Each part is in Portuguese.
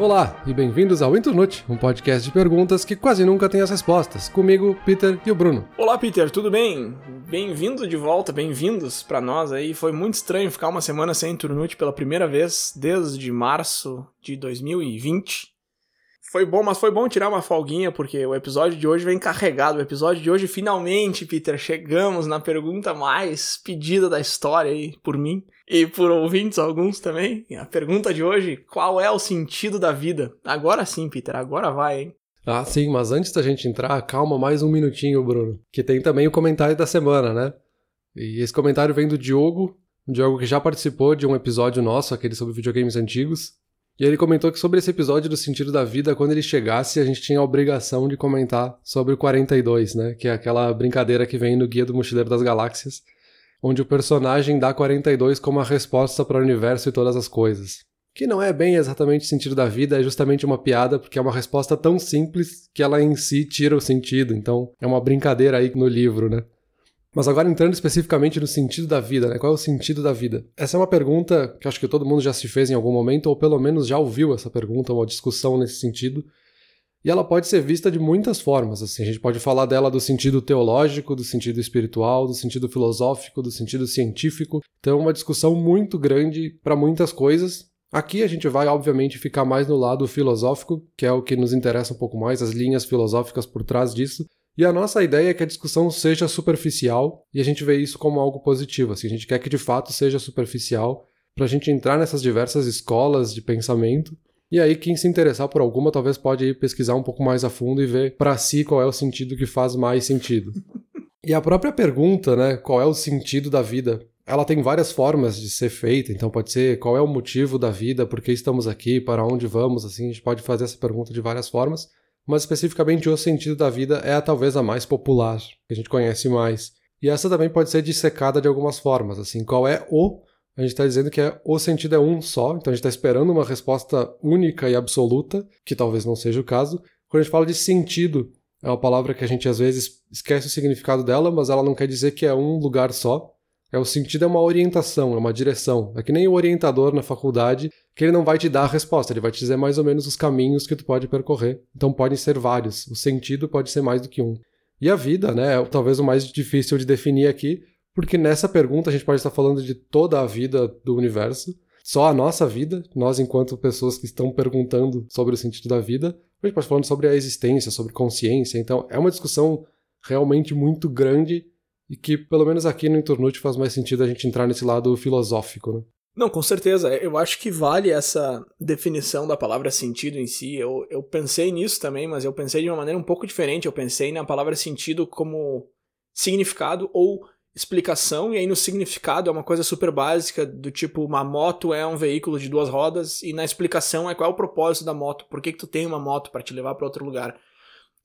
Olá e bem-vindos ao Internute, um podcast de perguntas que quase nunca tem as respostas. Comigo, Peter e o Bruno. Olá, Peter, tudo bem? Bem-vindo de volta, bem-vindos para nós aí. Foi muito estranho ficar uma semana sem Internute pela primeira vez desde março de 2020. Foi bom, mas foi bom tirar uma folguinha, porque o episódio de hoje vem carregado. O episódio de hoje, finalmente, Peter, chegamos na pergunta mais pedida da história aí por mim e por ouvintes alguns também. A pergunta de hoje: qual é o sentido da vida? Agora sim, Peter, agora vai, hein? Ah, sim, mas antes da gente entrar, calma mais um minutinho, Bruno. Que tem também o comentário da semana, né? E esse comentário vem do Diogo, um Diogo que já participou de um episódio nosso, aquele sobre videogames antigos. E ele comentou que sobre esse episódio do sentido da vida, quando ele chegasse, a gente tinha a obrigação de comentar sobre o 42, né? Que é aquela brincadeira que vem no Guia do Mochileiro das Galáxias, onde o personagem dá 42 como a resposta para o universo e todas as coisas. Que não é bem exatamente o sentido da vida, é justamente uma piada, porque é uma resposta tão simples que ela em si tira o sentido. Então, é uma brincadeira aí no livro, né? Mas agora entrando especificamente no sentido da vida, né? Qual é o sentido da vida? Essa é uma pergunta que acho que todo mundo já se fez em algum momento, ou pelo menos já ouviu essa pergunta, uma discussão nesse sentido. E ela pode ser vista de muitas formas. Assim, a gente pode falar dela do sentido teológico, do sentido espiritual, do sentido filosófico, do sentido científico. Então, é uma discussão muito grande para muitas coisas. Aqui a gente vai, obviamente, ficar mais no lado filosófico, que é o que nos interessa um pouco mais, as linhas filosóficas por trás disso. E a nossa ideia é que a discussão seja superficial e a gente vê isso como algo positivo. Assim, a gente quer que de fato seja superficial para a gente entrar nessas diversas escolas de pensamento. E aí, quem se interessar por alguma, talvez pode ir pesquisar um pouco mais a fundo e ver para si qual é o sentido que faz mais sentido. E a própria pergunta, né, qual é o sentido da vida? Ela tem várias formas de ser feita, então pode ser qual é o motivo da vida, por que estamos aqui, para onde vamos, assim, a gente pode fazer essa pergunta de várias formas mas especificamente o sentido da vida é a, talvez a mais popular, que a gente conhece mais. E essa também pode ser dissecada de algumas formas, assim, qual é o a gente está dizendo que é, o sentido é um só, então a gente está esperando uma resposta única e absoluta, que talvez não seja o caso. Quando a gente fala de sentido, é uma palavra que a gente às vezes esquece o significado dela, mas ela não quer dizer que é um lugar só. É o sentido é uma orientação, é uma direção. É que nem o orientador na faculdade, que ele não vai te dar a resposta, ele vai te dizer mais ou menos os caminhos que tu pode percorrer. Então podem ser vários. O sentido pode ser mais do que um. E a vida, né, é talvez o mais difícil de definir aqui, porque nessa pergunta a gente pode estar falando de toda a vida do universo, só a nossa vida, nós enquanto pessoas que estão perguntando sobre o sentido da vida, a gente pode estar falando sobre a existência, sobre consciência, então é uma discussão realmente muito grande e que, pelo menos aqui no Internute, faz mais sentido a gente entrar nesse lado filosófico, né? Não, com certeza. Eu acho que vale essa definição da palavra sentido em si. Eu, eu pensei nisso também, mas eu pensei de uma maneira um pouco diferente. Eu pensei na palavra sentido como significado ou explicação, e aí no significado é uma coisa super básica, do tipo, uma moto é um veículo de duas rodas, e na explicação é qual é o propósito da moto, por que, que tu tem uma moto para te levar para outro lugar.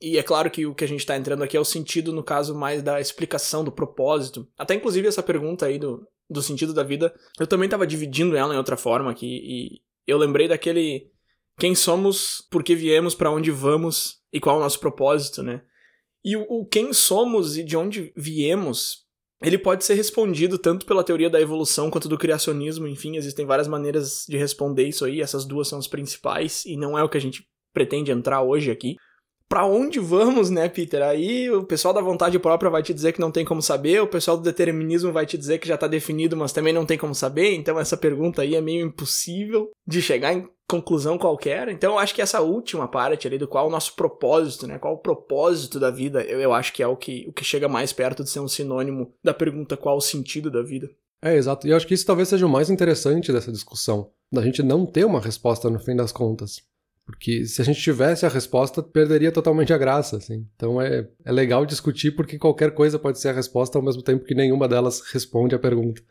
E é claro que o que a gente está entrando aqui é o sentido, no caso, mais da explicação, do propósito. Até inclusive essa pergunta aí do, do sentido da vida, eu também estava dividindo ela em outra forma aqui, e eu lembrei daquele quem somos, por que viemos, para onde vamos e qual é o nosso propósito, né? E o, o quem somos e de onde viemos, ele pode ser respondido tanto pela teoria da evolução quanto do criacionismo, enfim, existem várias maneiras de responder isso aí, essas duas são as principais, e não é o que a gente pretende entrar hoje aqui para onde vamos, né, Peter? Aí o pessoal da vontade própria vai te dizer que não tem como saber, o pessoal do determinismo vai te dizer que já tá definido, mas também não tem como saber, então essa pergunta aí é meio impossível de chegar em conclusão qualquer. Então eu acho que essa última parte ali do qual o nosso propósito, né, qual o propósito da vida, eu, eu acho que é o que, o que chega mais perto de ser um sinônimo da pergunta qual o sentido da vida. É, exato. E eu acho que isso talvez seja o mais interessante dessa discussão, da gente não ter uma resposta no fim das contas. Porque se a gente tivesse a resposta, perderia totalmente a graça, assim. Então é, é legal discutir porque qualquer coisa pode ser a resposta ao mesmo tempo que nenhuma delas responde a pergunta.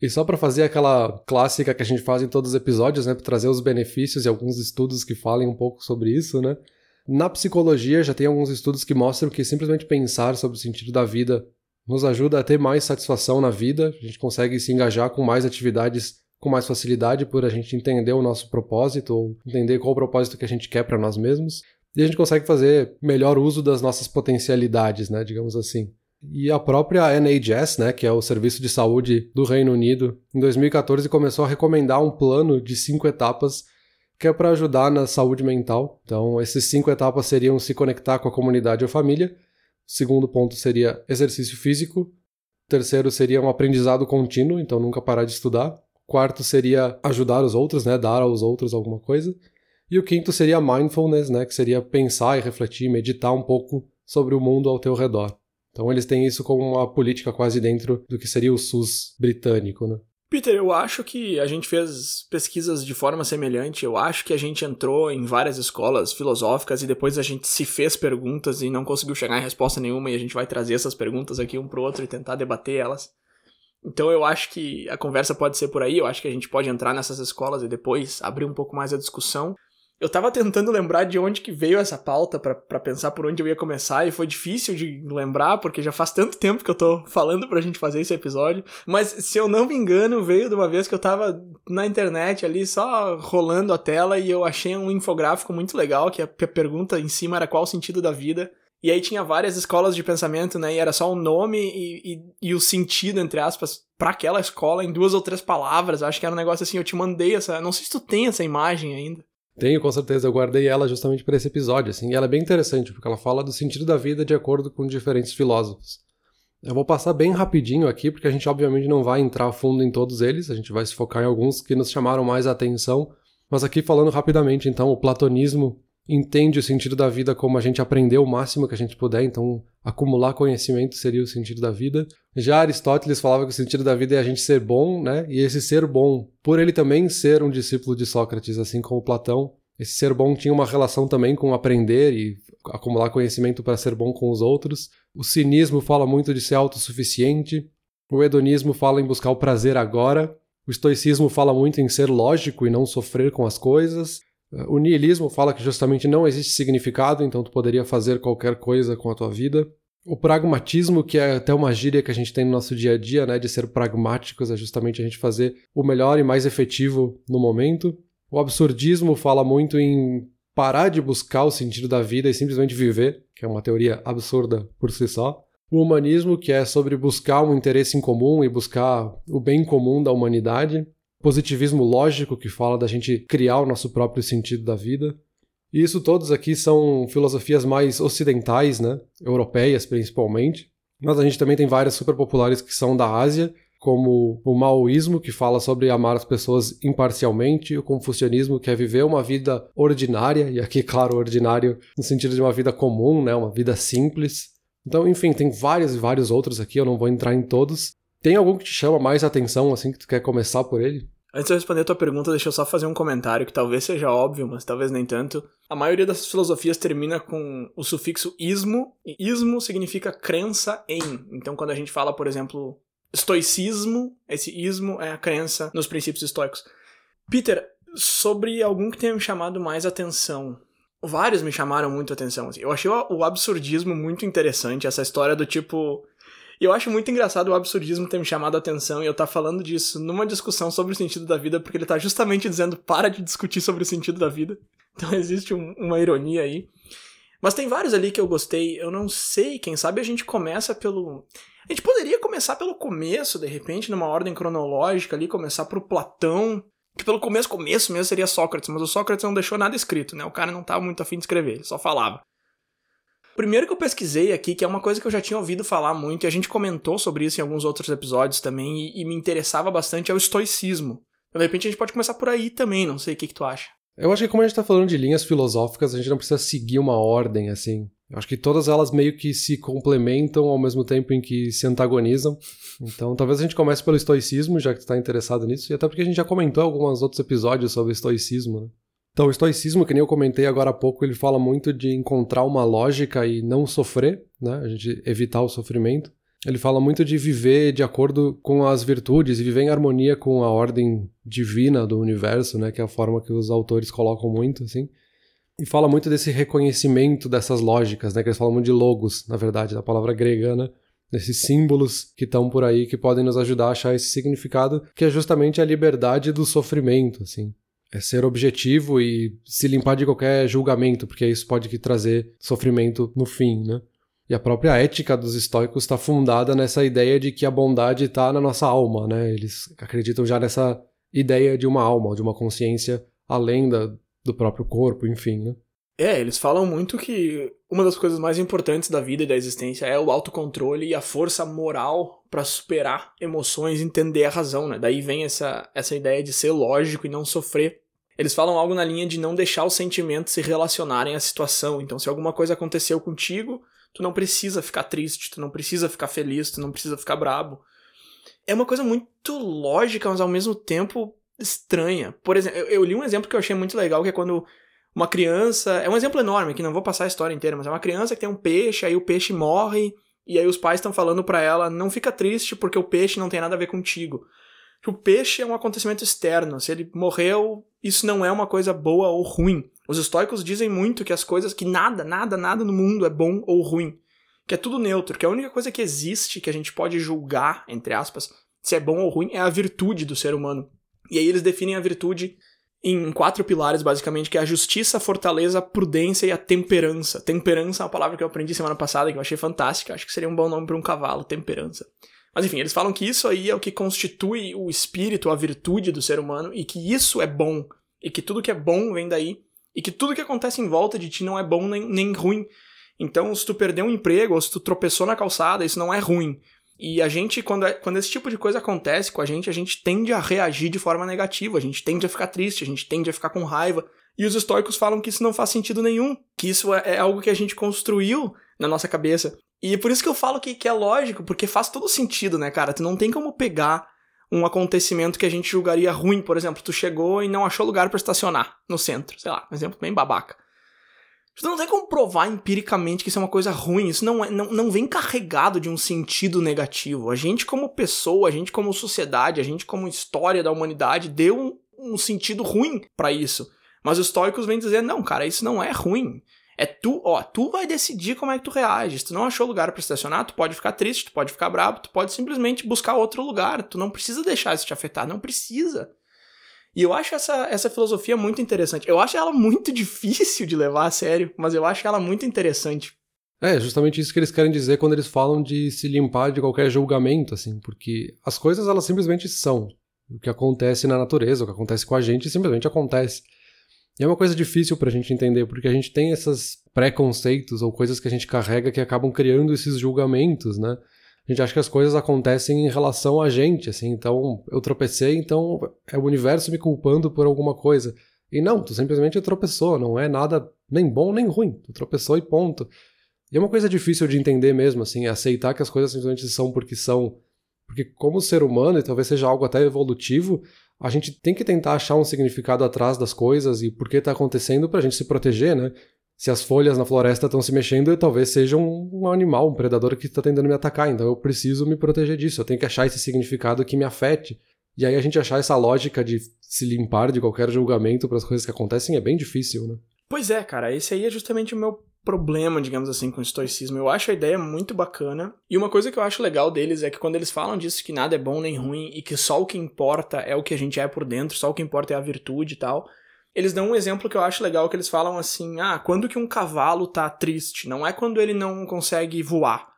E só para fazer aquela clássica que a gente faz em todos os episódios, né, para trazer os benefícios e alguns estudos que falem um pouco sobre isso, né? Na psicologia já tem alguns estudos que mostram que simplesmente pensar sobre o sentido da vida nos ajuda a ter mais satisfação na vida, a gente consegue se engajar com mais atividades com mais facilidade por a gente entender o nosso propósito ou entender qual o propósito que a gente quer para nós mesmos. E a gente consegue fazer melhor uso das nossas potencialidades, né, digamos assim. E a própria NHS, né, que é o Serviço de Saúde do Reino Unido, em 2014 começou a recomendar um plano de cinco etapas que é para ajudar na saúde mental. Então, essas cinco etapas seriam se conectar com a comunidade ou família. O segundo ponto seria exercício físico. O terceiro seria um aprendizado contínuo, então nunca parar de estudar. O quarto seria ajudar os outros, né, dar aos outros alguma coisa. E o quinto seria mindfulness, né, que seria pensar e refletir, meditar um pouco sobre o mundo ao teu redor. Então eles têm isso como uma política quase dentro do que seria o SUS britânico, né? Peter, eu acho que a gente fez pesquisas de forma semelhante. Eu acho que a gente entrou em várias escolas filosóficas e depois a gente se fez perguntas e não conseguiu chegar em resposta nenhuma e a gente vai trazer essas perguntas aqui um pro outro e tentar debater elas. Então eu acho que a conversa pode ser por aí, eu acho que a gente pode entrar nessas escolas e depois abrir um pouco mais a discussão. Eu tava tentando lembrar de onde que veio essa pauta para pensar por onde eu ia começar e foi difícil de lembrar porque já faz tanto tempo que eu tô falando pra gente fazer esse episódio. Mas se eu não me engano, veio de uma vez que eu tava na internet ali só rolando a tela e eu achei um infográfico muito legal que a, pergunta em cima era qual o sentido da vida. E aí tinha várias escolas de pensamento, né? E era só o nome e, e, e o sentido, entre aspas, para aquela escola em duas ou três palavras. Eu acho que era um negócio assim, eu te mandei essa. Não sei se tu tem essa imagem ainda. Tenho, com certeza. Eu guardei ela justamente para esse episódio, assim. E ela é bem interessante, porque ela fala do sentido da vida de acordo com diferentes filósofos. Eu vou passar bem rapidinho aqui, porque a gente obviamente não vai entrar fundo em todos eles, a gente vai se focar em alguns que nos chamaram mais a atenção. Mas aqui falando rapidamente, então, o platonismo entende o sentido da vida como a gente aprender o máximo que a gente puder, então acumular conhecimento seria o sentido da vida. Já Aristóteles falava que o sentido da vida é a gente ser bom, né? E esse ser bom, por ele também ser um discípulo de Sócrates, assim como Platão, esse ser bom tinha uma relação também com aprender e acumular conhecimento para ser bom com os outros. O cinismo fala muito de ser autossuficiente. O hedonismo fala em buscar o prazer agora. O estoicismo fala muito em ser lógico e não sofrer com as coisas. O niilismo fala que justamente não existe significado, então tu poderia fazer qualquer coisa com a tua vida. O pragmatismo, que é até uma gíria que a gente tem no nosso dia a dia, né, de ser pragmáticos, é justamente a gente fazer o melhor e mais efetivo no momento. O absurdismo fala muito em parar de buscar o sentido da vida e simplesmente viver, que é uma teoria absurda por si só. O humanismo, que é sobre buscar um interesse em comum e buscar o bem comum da humanidade positivismo lógico, que fala da gente criar o nosso próprio sentido da vida. E isso todos aqui são filosofias mais ocidentais, né? Europeias principalmente. Mas a gente também tem várias super populares que são da Ásia, como o maoísmo, que fala sobre amar as pessoas imparcialmente, o confucionismo, que é viver uma vida ordinária, e aqui, claro, ordinário no sentido de uma vida comum, né? Uma vida simples. Então, enfim, tem vários e vários outros aqui, eu não vou entrar em todos, tem algum que te chama mais atenção, assim, que tu quer começar por ele? Antes de eu responder a tua pergunta, deixa eu só fazer um comentário que talvez seja óbvio, mas talvez nem tanto. A maioria dessas filosofias termina com o sufixo ismo, e ismo significa crença em. Então, quando a gente fala, por exemplo, estoicismo, esse ismo é a crença nos princípios estoicos. Peter, sobre algum que tenha me chamado mais atenção. Vários me chamaram muito atenção. Assim. Eu achei o absurdismo muito interessante, essa história do tipo e eu acho muito engraçado o absurdismo ter me chamado a atenção e eu estar tá falando disso numa discussão sobre o sentido da vida, porque ele tá justamente dizendo para de discutir sobre o sentido da vida. Então existe um, uma ironia aí. Mas tem vários ali que eu gostei. Eu não sei, quem sabe a gente começa pelo. A gente poderia começar pelo começo, de repente, numa ordem cronológica ali, começar pro Platão. Que pelo começo, começo mesmo seria Sócrates, mas o Sócrates não deixou nada escrito, né? O cara não tava muito afim de escrever, ele só falava. Primeiro que eu pesquisei aqui, que é uma coisa que eu já tinha ouvido falar muito, e a gente comentou sobre isso em alguns outros episódios também, e, e me interessava bastante, é o estoicismo. Então, de repente a gente pode começar por aí também, não sei o que, que tu acha. Eu acho que como a gente tá falando de linhas filosóficas, a gente não precisa seguir uma ordem, assim. Eu acho que todas elas meio que se complementam ao mesmo tempo em que se antagonizam. Então, talvez a gente comece pelo estoicismo, já que tu tá interessado nisso, e até porque a gente já comentou alguns outros episódios sobre estoicismo, né? Então, o estoicismo, que nem eu comentei agora há pouco, ele fala muito de encontrar uma lógica e não sofrer, né? A gente evitar o sofrimento. Ele fala muito de viver de acordo com as virtudes e viver em harmonia com a ordem divina do universo, né? Que é a forma que os autores colocam muito, assim. E fala muito desse reconhecimento dessas lógicas, né? Que eles falam muito de logos, na verdade, da palavra grega, né? Desses símbolos que estão por aí que podem nos ajudar a achar esse significado, que é justamente a liberdade do sofrimento, assim é ser objetivo e se limpar de qualquer julgamento, porque isso pode trazer sofrimento no fim, né? E a própria ética dos estoicos está fundada nessa ideia de que a bondade está na nossa alma, né? Eles acreditam já nessa ideia de uma alma, de uma consciência além da, do próprio corpo, enfim, né? É, eles falam muito que uma das coisas mais importantes da vida e da existência é o autocontrole e a força moral para superar emoções, entender a razão, né? Daí vem essa, essa ideia de ser lógico e não sofrer. Eles falam algo na linha de não deixar os sentimentos se relacionarem à situação. Então, se alguma coisa aconteceu contigo, tu não precisa ficar triste, tu não precisa ficar feliz, tu não precisa ficar brabo. É uma coisa muito lógica, mas ao mesmo tempo estranha. Por exemplo, eu, eu li um exemplo que eu achei muito legal, que é quando uma criança. É um exemplo enorme, que não vou passar a história inteira, mas é uma criança que tem um peixe, aí o peixe morre, e aí os pais estão falando para ela: não fica triste porque o peixe não tem nada a ver contigo. O peixe é um acontecimento externo. Se ele morreu, isso não é uma coisa boa ou ruim. Os estoicos dizem muito que as coisas, que nada, nada, nada no mundo é bom ou ruim. Que é tudo neutro, que a única coisa que existe que a gente pode julgar, entre aspas, se é bom ou ruim, é a virtude do ser humano. E aí eles definem a virtude em quatro pilares, basicamente, que é a justiça, a fortaleza, a prudência e a temperança. Temperança é uma palavra que eu aprendi semana passada, que eu achei fantástica. Acho que seria um bom nome para um cavalo, temperança. Mas enfim, eles falam que isso aí é o que constitui o espírito, a virtude do ser humano, e que isso é bom, e que tudo que é bom vem daí, e que tudo que acontece em volta de ti não é bom nem, nem ruim. Então, se tu perdeu um emprego, ou se tu tropeçou na calçada, isso não é ruim. E a gente, quando, é, quando esse tipo de coisa acontece com a gente, a gente tende a reagir de forma negativa, a gente tende a ficar triste, a gente tende a ficar com raiva. E os estoicos falam que isso não faz sentido nenhum, que isso é, é algo que a gente construiu na nossa cabeça. E por isso que eu falo que, que é lógico, porque faz todo sentido, né, cara? Tu não tem como pegar um acontecimento que a gente julgaria ruim, por exemplo, tu chegou e não achou lugar para estacionar no centro, sei lá, um exemplo bem babaca. Você não tem como provar empiricamente que isso é uma coisa ruim. Isso não, é, não, não vem carregado de um sentido negativo. A gente, como pessoa, a gente, como sociedade, a gente, como história da humanidade, deu um, um sentido ruim para isso. Mas os estoicos vêm dizer: não, cara, isso não é ruim. É tu, ó, tu vai decidir como é que tu reage. Se tu não achou lugar para estacionar, tu pode ficar triste, tu pode ficar bravo, tu pode simplesmente buscar outro lugar. Tu não precisa deixar isso te afetar, não precisa. E eu acho essa, essa filosofia muito interessante. Eu acho ela muito difícil de levar a sério, mas eu acho ela muito interessante. É, justamente isso que eles querem dizer quando eles falam de se limpar de qualquer julgamento, assim, porque as coisas elas simplesmente são. O que acontece na natureza, o que acontece com a gente, simplesmente acontece. E é uma coisa difícil pra gente entender, porque a gente tem esses preconceitos ou coisas que a gente carrega que acabam criando esses julgamentos, né? a gente acha que as coisas acontecem em relação a gente, assim, então eu tropecei, então é o universo me culpando por alguma coisa. E não, tu simplesmente tropeçou, não é nada nem bom nem ruim, tu tropeçou e ponto. E é uma coisa difícil de entender mesmo, assim, aceitar que as coisas simplesmente são porque são. Porque como ser humano, e talvez seja algo até evolutivo, a gente tem que tentar achar um significado atrás das coisas e por que está acontecendo para a gente se proteger, né? se as folhas na floresta estão se mexendo, talvez seja um, um animal, um predador que está tentando me atacar. Então eu preciso me proteger disso. Eu tenho que achar esse significado que me afete. E aí a gente achar essa lógica de se limpar de qualquer julgamento para as coisas que acontecem é bem difícil, né? Pois é, cara. Esse aí é justamente o meu problema, digamos assim, com o estoicismo. Eu acho a ideia muito bacana. E uma coisa que eu acho legal deles é que quando eles falam disso que nada é bom nem ruim e que só o que importa é o que a gente é por dentro, só o que importa é a virtude e tal eles dão um exemplo que eu acho legal, que eles falam assim, ah, quando que um cavalo tá triste? Não é quando ele não consegue voar,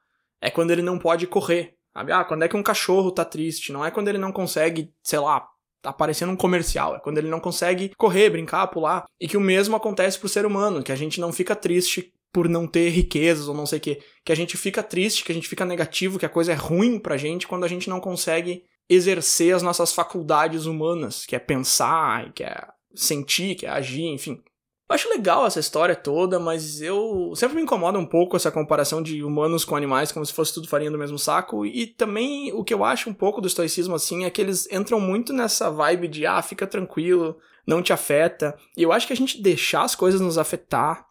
é quando ele não pode correr, sabe? Ah, quando é que um cachorro tá triste? Não é quando ele não consegue, sei lá, tá aparecendo um comercial, é quando ele não consegue correr, brincar, pular. E que o mesmo acontece pro ser humano, que a gente não fica triste por não ter riquezas ou não sei o quê, que a gente fica triste, que a gente fica negativo, que a coisa é ruim pra gente quando a gente não consegue exercer as nossas faculdades humanas, que é pensar, que é sentir, que é agir, enfim. Eu acho legal essa história toda, mas eu sempre me incomoda um pouco essa comparação de humanos com animais, como se fosse tudo farinha do mesmo saco. E também o que eu acho um pouco do estoicismo assim é que eles entram muito nessa vibe de ah, fica tranquilo, não te afeta. E eu acho que a gente deixar as coisas nos afetar.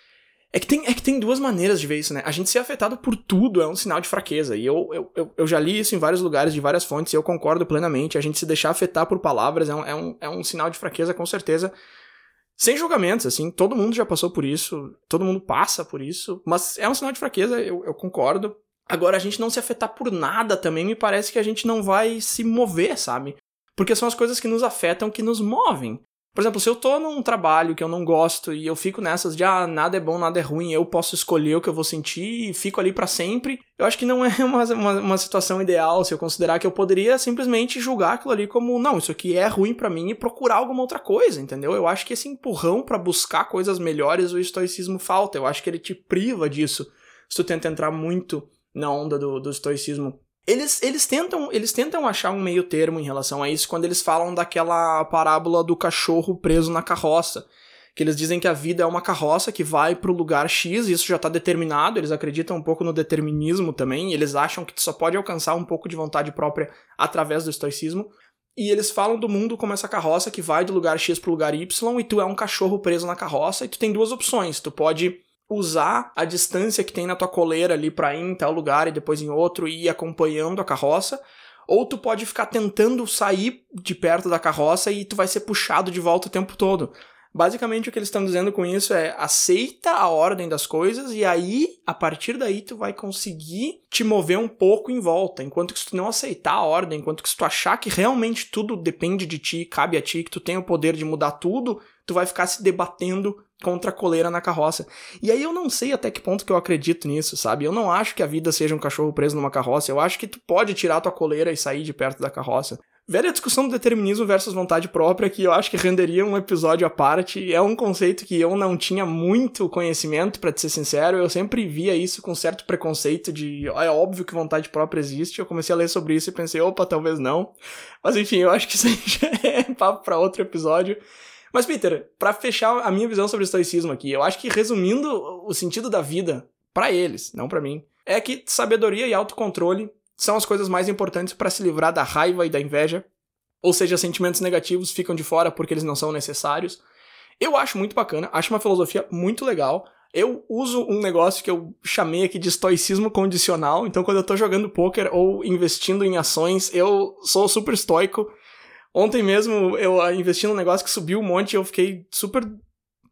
É que, tem, é que tem duas maneiras de ver isso, né? A gente ser afetado por tudo é um sinal de fraqueza. E eu, eu, eu, eu já li isso em vários lugares, de várias fontes, e eu concordo plenamente. A gente se deixar afetar por palavras é um, é um, é um sinal de fraqueza, com certeza. Sem julgamentos, assim, todo mundo já passou por isso, todo mundo passa por isso, mas é um sinal de fraqueza, eu, eu concordo. Agora, a gente não se afetar por nada também me parece que a gente não vai se mover, sabe? Porque são as coisas que nos afetam que nos movem. Por exemplo, se eu tô num trabalho que eu não gosto e eu fico nessas de ah, nada é bom, nada é ruim, eu posso escolher o que eu vou sentir e fico ali para sempre, eu acho que não é uma, uma, uma, situação ideal se eu considerar que eu poderia simplesmente julgar aquilo ali como, não, isso aqui é ruim para mim e procurar alguma outra coisa, entendeu? Eu acho que esse empurrão para buscar coisas melhores o estoicismo falta, eu acho que ele te priva disso se tu tenta entrar muito na onda do, do estoicismo eles, eles, tentam, eles tentam achar um meio termo em relação a isso quando eles falam daquela parábola do cachorro preso na carroça. Que eles dizem que a vida é uma carroça que vai para o lugar X, e isso já está determinado, eles acreditam um pouco no determinismo também, eles acham que tu só pode alcançar um pouco de vontade própria através do estoicismo. E eles falam do mundo como essa carroça que vai do lugar X para o lugar Y, e tu é um cachorro preso na carroça, e tu tem duas opções. Tu pode usar a distância que tem na tua coleira ali para ir em tal lugar e depois em outro e ir acompanhando a carroça, ou tu pode ficar tentando sair de perto da carroça e tu vai ser puxado de volta o tempo todo. Basicamente o que eles estão dizendo com isso é aceita a ordem das coisas e aí, a partir daí, tu vai conseguir te mover um pouco em volta. Enquanto que se tu não aceitar a ordem, enquanto que se tu achar que realmente tudo depende de ti, cabe a ti, que tu tem o poder de mudar tudo, tu vai ficar se debatendo contra a coleira na carroça. E aí eu não sei até que ponto que eu acredito nisso, sabe? Eu não acho que a vida seja um cachorro preso numa carroça. Eu acho que tu pode tirar tua coleira e sair de perto da carroça. Velha discussão do determinismo versus vontade própria, que eu acho que renderia um episódio à parte. É um conceito que eu não tinha muito conhecimento, para ser sincero. Eu sempre via isso com certo preconceito de é óbvio que vontade própria existe. Eu comecei a ler sobre isso e pensei, opa, talvez não. Mas enfim, eu acho que isso aí já é papo pra outro episódio. Mas, Peter, para fechar a minha visão sobre o estoicismo aqui, eu acho que resumindo o sentido da vida para eles, não para mim, é que sabedoria e autocontrole são as coisas mais importantes para se livrar da raiva e da inveja. Ou seja, sentimentos negativos ficam de fora porque eles não são necessários. Eu acho muito bacana, acho uma filosofia muito legal. Eu uso um negócio que eu chamei aqui de estoicismo condicional. Então, quando eu tô jogando poker ou investindo em ações, eu sou super estoico Ontem mesmo eu ah, investi num negócio que subiu um monte e eu fiquei super.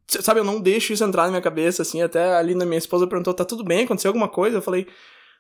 Sabe, eu não deixo isso entrar na minha cabeça, assim. Até ali na minha esposa perguntou: tá tudo bem? Aconteceu alguma coisa? Eu falei: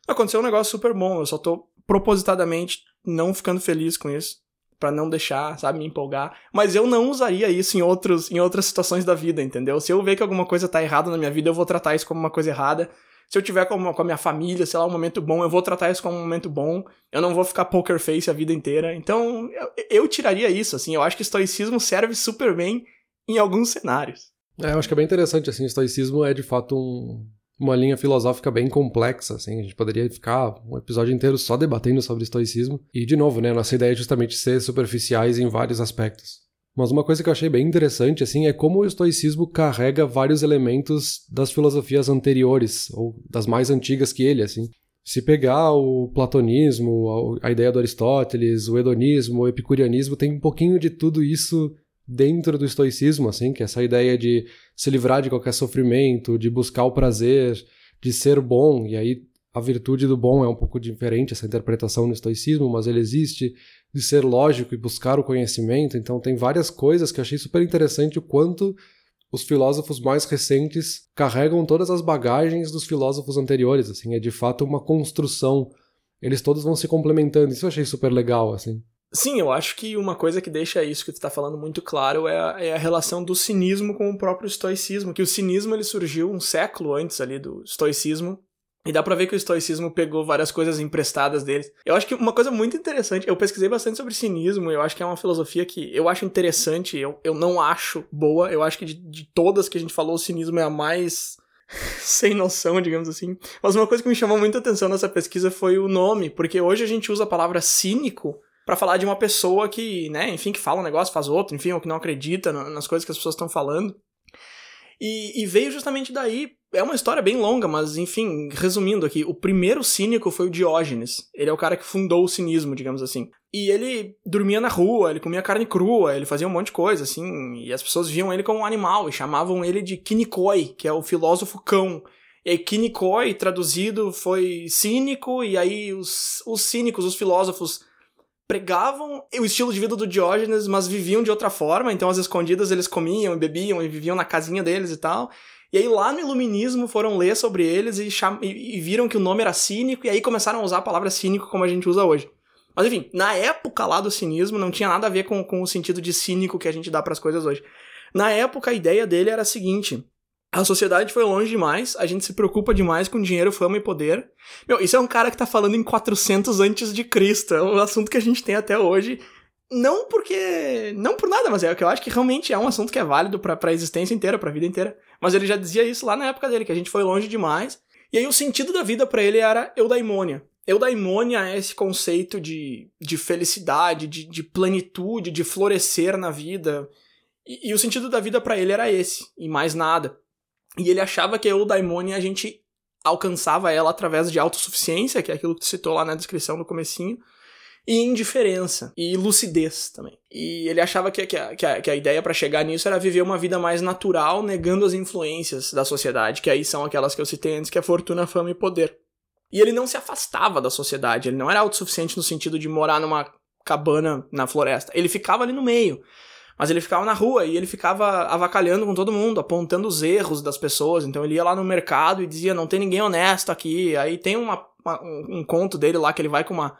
aconteceu um negócio super bom, eu só tô propositadamente não ficando feliz com isso para não deixar, sabe, me empolgar. Mas eu não usaria isso em, outros, em outras situações da vida, entendeu? Se eu ver que alguma coisa tá errada na minha vida, eu vou tratar isso como uma coisa errada se eu tiver com, com a minha família, sei lá, um momento bom, eu vou tratar isso como um momento bom. Eu não vou ficar poker face a vida inteira. Então, eu, eu tiraria isso, assim. Eu acho que estoicismo serve super bem em alguns cenários. É, eu acho que é bem interessante, assim. O estoicismo é, de fato, um, uma linha filosófica bem complexa, assim. A gente poderia ficar um episódio inteiro só debatendo sobre estoicismo. E, de novo, né, nossa ideia é justamente ser superficiais em vários aspectos. Mas uma coisa que eu achei bem interessante, assim, é como o estoicismo carrega vários elementos das filosofias anteriores, ou das mais antigas que ele, assim. Se pegar o platonismo, a ideia do Aristóteles, o hedonismo, o epicureanismo, tem um pouquinho de tudo isso dentro do estoicismo, assim, que é essa ideia de se livrar de qualquer sofrimento, de buscar o prazer, de ser bom, e aí a virtude do bom é um pouco diferente essa interpretação no estoicismo, mas ele existe de ser lógico e buscar o conhecimento. Então tem várias coisas que eu achei super interessante o quanto os filósofos mais recentes carregam todas as bagagens dos filósofos anteriores, assim, é de fato uma construção. Eles todos vão se complementando. Isso eu achei super legal, assim. Sim, eu acho que uma coisa que deixa isso que tu está falando muito claro é a, é a, relação do cinismo com o próprio estoicismo, que o cinismo ele surgiu um século antes ali do estoicismo, e dá pra ver que o estoicismo pegou várias coisas emprestadas deles. Eu acho que uma coisa muito interessante, eu pesquisei bastante sobre cinismo, eu acho que é uma filosofia que eu acho interessante, eu, eu não acho boa, eu acho que de, de todas que a gente falou, o cinismo é a mais sem noção, digamos assim. Mas uma coisa que me chamou muita atenção nessa pesquisa foi o nome, porque hoje a gente usa a palavra cínico para falar de uma pessoa que, né, enfim, que fala um negócio, faz outro, enfim, ou que não acredita nas coisas que as pessoas estão falando. E, e, veio justamente daí. É uma história bem longa, mas enfim, resumindo aqui, o primeiro cínico foi o Diógenes. Ele é o cara que fundou o cinismo, digamos assim. E ele dormia na rua, ele comia carne crua, ele fazia um monte de coisa, assim, e as pessoas viam ele como um animal e chamavam ele de Kinikoi, que é o filósofo cão. E Kinikoi, traduzido, foi cínico, e aí os, os cínicos, os filósofos, pregavam o estilo de vida do Diógenes, mas viviam de outra forma, então às escondidas eles comiam e bebiam e viviam na casinha deles e tal. E aí lá no Iluminismo foram ler sobre eles e, cham... e viram que o nome era cínico, e aí começaram a usar a palavra cínico como a gente usa hoje. Mas enfim, na época lá do cinismo não tinha nada a ver com, com o sentido de cínico que a gente dá para as coisas hoje. Na época a ideia dele era a seguinte: a sociedade foi longe demais, a gente se preocupa demais com dinheiro, fama e poder. Meu, isso é um cara que tá falando em 400 antes de Cristo, é um assunto que a gente tem até hoje. Não porque. Não por nada, mas é que eu acho que realmente é um assunto que é válido pra, pra existência inteira, pra vida inteira. Mas ele já dizia isso lá na época dele, que a gente foi longe demais. E aí o sentido da vida para ele era eudaimônia. Eudaimônia é esse conceito de, de felicidade, de, de plenitude, de florescer na vida. E, e o sentido da vida para ele era esse, e mais nada. E ele achava que a eudaimonia a gente alcançava ela através de autossuficiência, que é aquilo que tu citou lá na descrição no comecinho, e indiferença, e lucidez também. E ele achava que, que, a, que, a, que a ideia para chegar nisso era viver uma vida mais natural, negando as influências da sociedade, que aí são aquelas que eu citei antes, que é fortuna, fama e poder. E ele não se afastava da sociedade, ele não era autossuficiente no sentido de morar numa cabana na floresta. Ele ficava ali no meio. Mas ele ficava na rua e ele ficava avacalhando com todo mundo, apontando os erros das pessoas. Então ele ia lá no mercado e dizia: não tem ninguém honesto aqui. Aí tem uma, uma, um, conto dele lá que ele vai com uma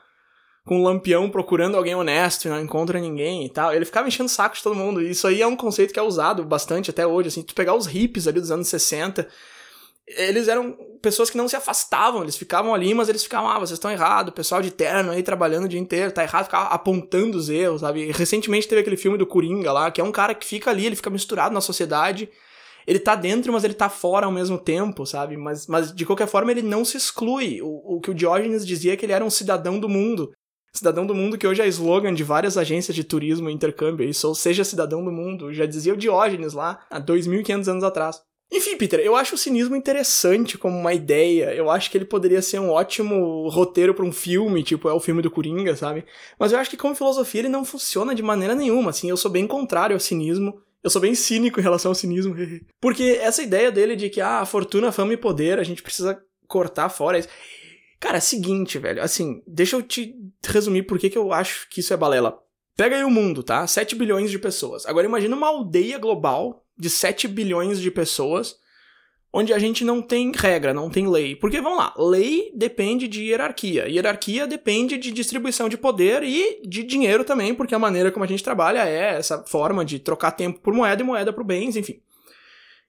com um lampião procurando alguém honesto e não encontra ninguém e tal. Ele ficava enchendo o saco de todo mundo. Isso aí é um conceito que é usado bastante até hoje. Assim, tu pegar os hippies ali dos anos 60 eles eram pessoas que não se afastavam, eles ficavam ali, mas eles ficavam, ah, vocês estão errados, o pessoal de terno aí trabalhando o dia inteiro, tá errado, ficava apontando os erros, sabe? Recentemente teve aquele filme do Coringa lá, que é um cara que fica ali, ele fica misturado na sociedade, ele tá dentro, mas ele tá fora ao mesmo tempo, sabe? Mas, mas de qualquer forma ele não se exclui. O, o que o Diógenes dizia é que ele era um cidadão do mundo. Cidadão do mundo, que hoje é slogan de várias agências de turismo e intercâmbio, isso, ou seja, cidadão do mundo, já dizia o Diógenes lá, há 2.500 anos atrás. Enfim, Peter, eu acho o cinismo interessante como uma ideia. Eu acho que ele poderia ser um ótimo roteiro para um filme, tipo é o filme do Coringa, sabe? Mas eu acho que como filosofia ele não funciona de maneira nenhuma, assim. Eu sou bem contrário ao cinismo. Eu sou bem cínico em relação ao cinismo. Porque essa ideia dele de que, ah, fortuna, fama e poder, a gente precisa cortar fora isso. Cara, é seguinte, velho. Assim, deixa eu te resumir por que, que eu acho que isso é balela. Pega aí o mundo, tá? 7 bilhões de pessoas. Agora imagina uma aldeia global de 7 bilhões de pessoas, onde a gente não tem regra, não tem lei. Porque, vamos lá, lei depende de hierarquia. Hierarquia depende de distribuição de poder e de dinheiro também, porque a maneira como a gente trabalha é essa forma de trocar tempo por moeda e moeda por bens, enfim.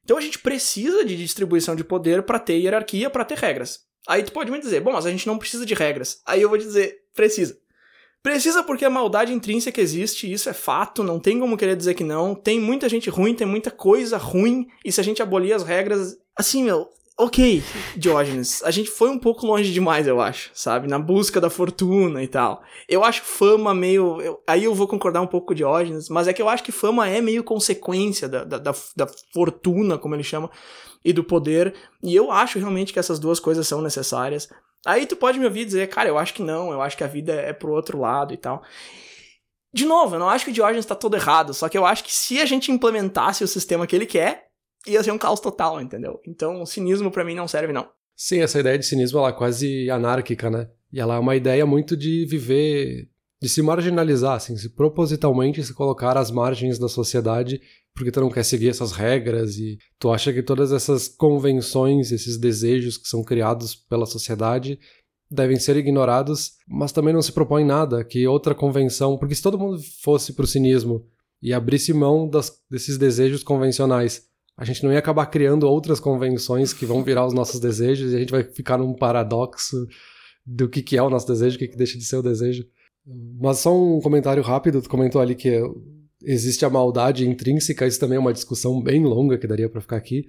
Então a gente precisa de distribuição de poder para ter hierarquia, para ter regras. Aí tu pode me dizer, bom, mas a gente não precisa de regras. Aí eu vou dizer, precisa. Precisa porque a maldade intrínseca existe, isso é fato, não tem como querer dizer que não. Tem muita gente ruim, tem muita coisa ruim, e se a gente abolir as regras. Assim, meu, ok, Diógenes, a gente foi um pouco longe demais, eu acho, sabe? Na busca da fortuna e tal. Eu acho fama meio. Eu, aí eu vou concordar um pouco com Diógenes, mas é que eu acho que fama é meio consequência da, da, da, da fortuna, como ele chama, e do poder. E eu acho realmente que essas duas coisas são necessárias. Aí tu pode me ouvir dizer, cara, eu acho que não, eu acho que a vida é pro outro lado e tal. De novo, eu não acho que o Diógenes tá todo errado, só que eu acho que se a gente implementasse o sistema que ele quer, ia ser um caos total, entendeu? Então, o cinismo para mim não serve, não. Sim, essa ideia de cinismo ela é quase anárquica, né? E ela é uma ideia muito de viver, de se marginalizar, assim, se propositalmente se colocar às margens da sociedade porque tu não quer seguir essas regras e tu acha que todas essas convenções, esses desejos que são criados pela sociedade devem ser ignorados, mas também não se propõe nada que outra convenção, porque se todo mundo fosse pro cinismo e abrisse mão das, desses desejos convencionais, a gente não ia acabar criando outras convenções que vão virar os nossos desejos e a gente vai ficar num paradoxo do que, que é o nosso desejo, o que, que deixa de ser o desejo. Mas só um comentário rápido, tu comentou ali que existe a maldade intrínseca, isso também é uma discussão bem longa que daria para ficar aqui,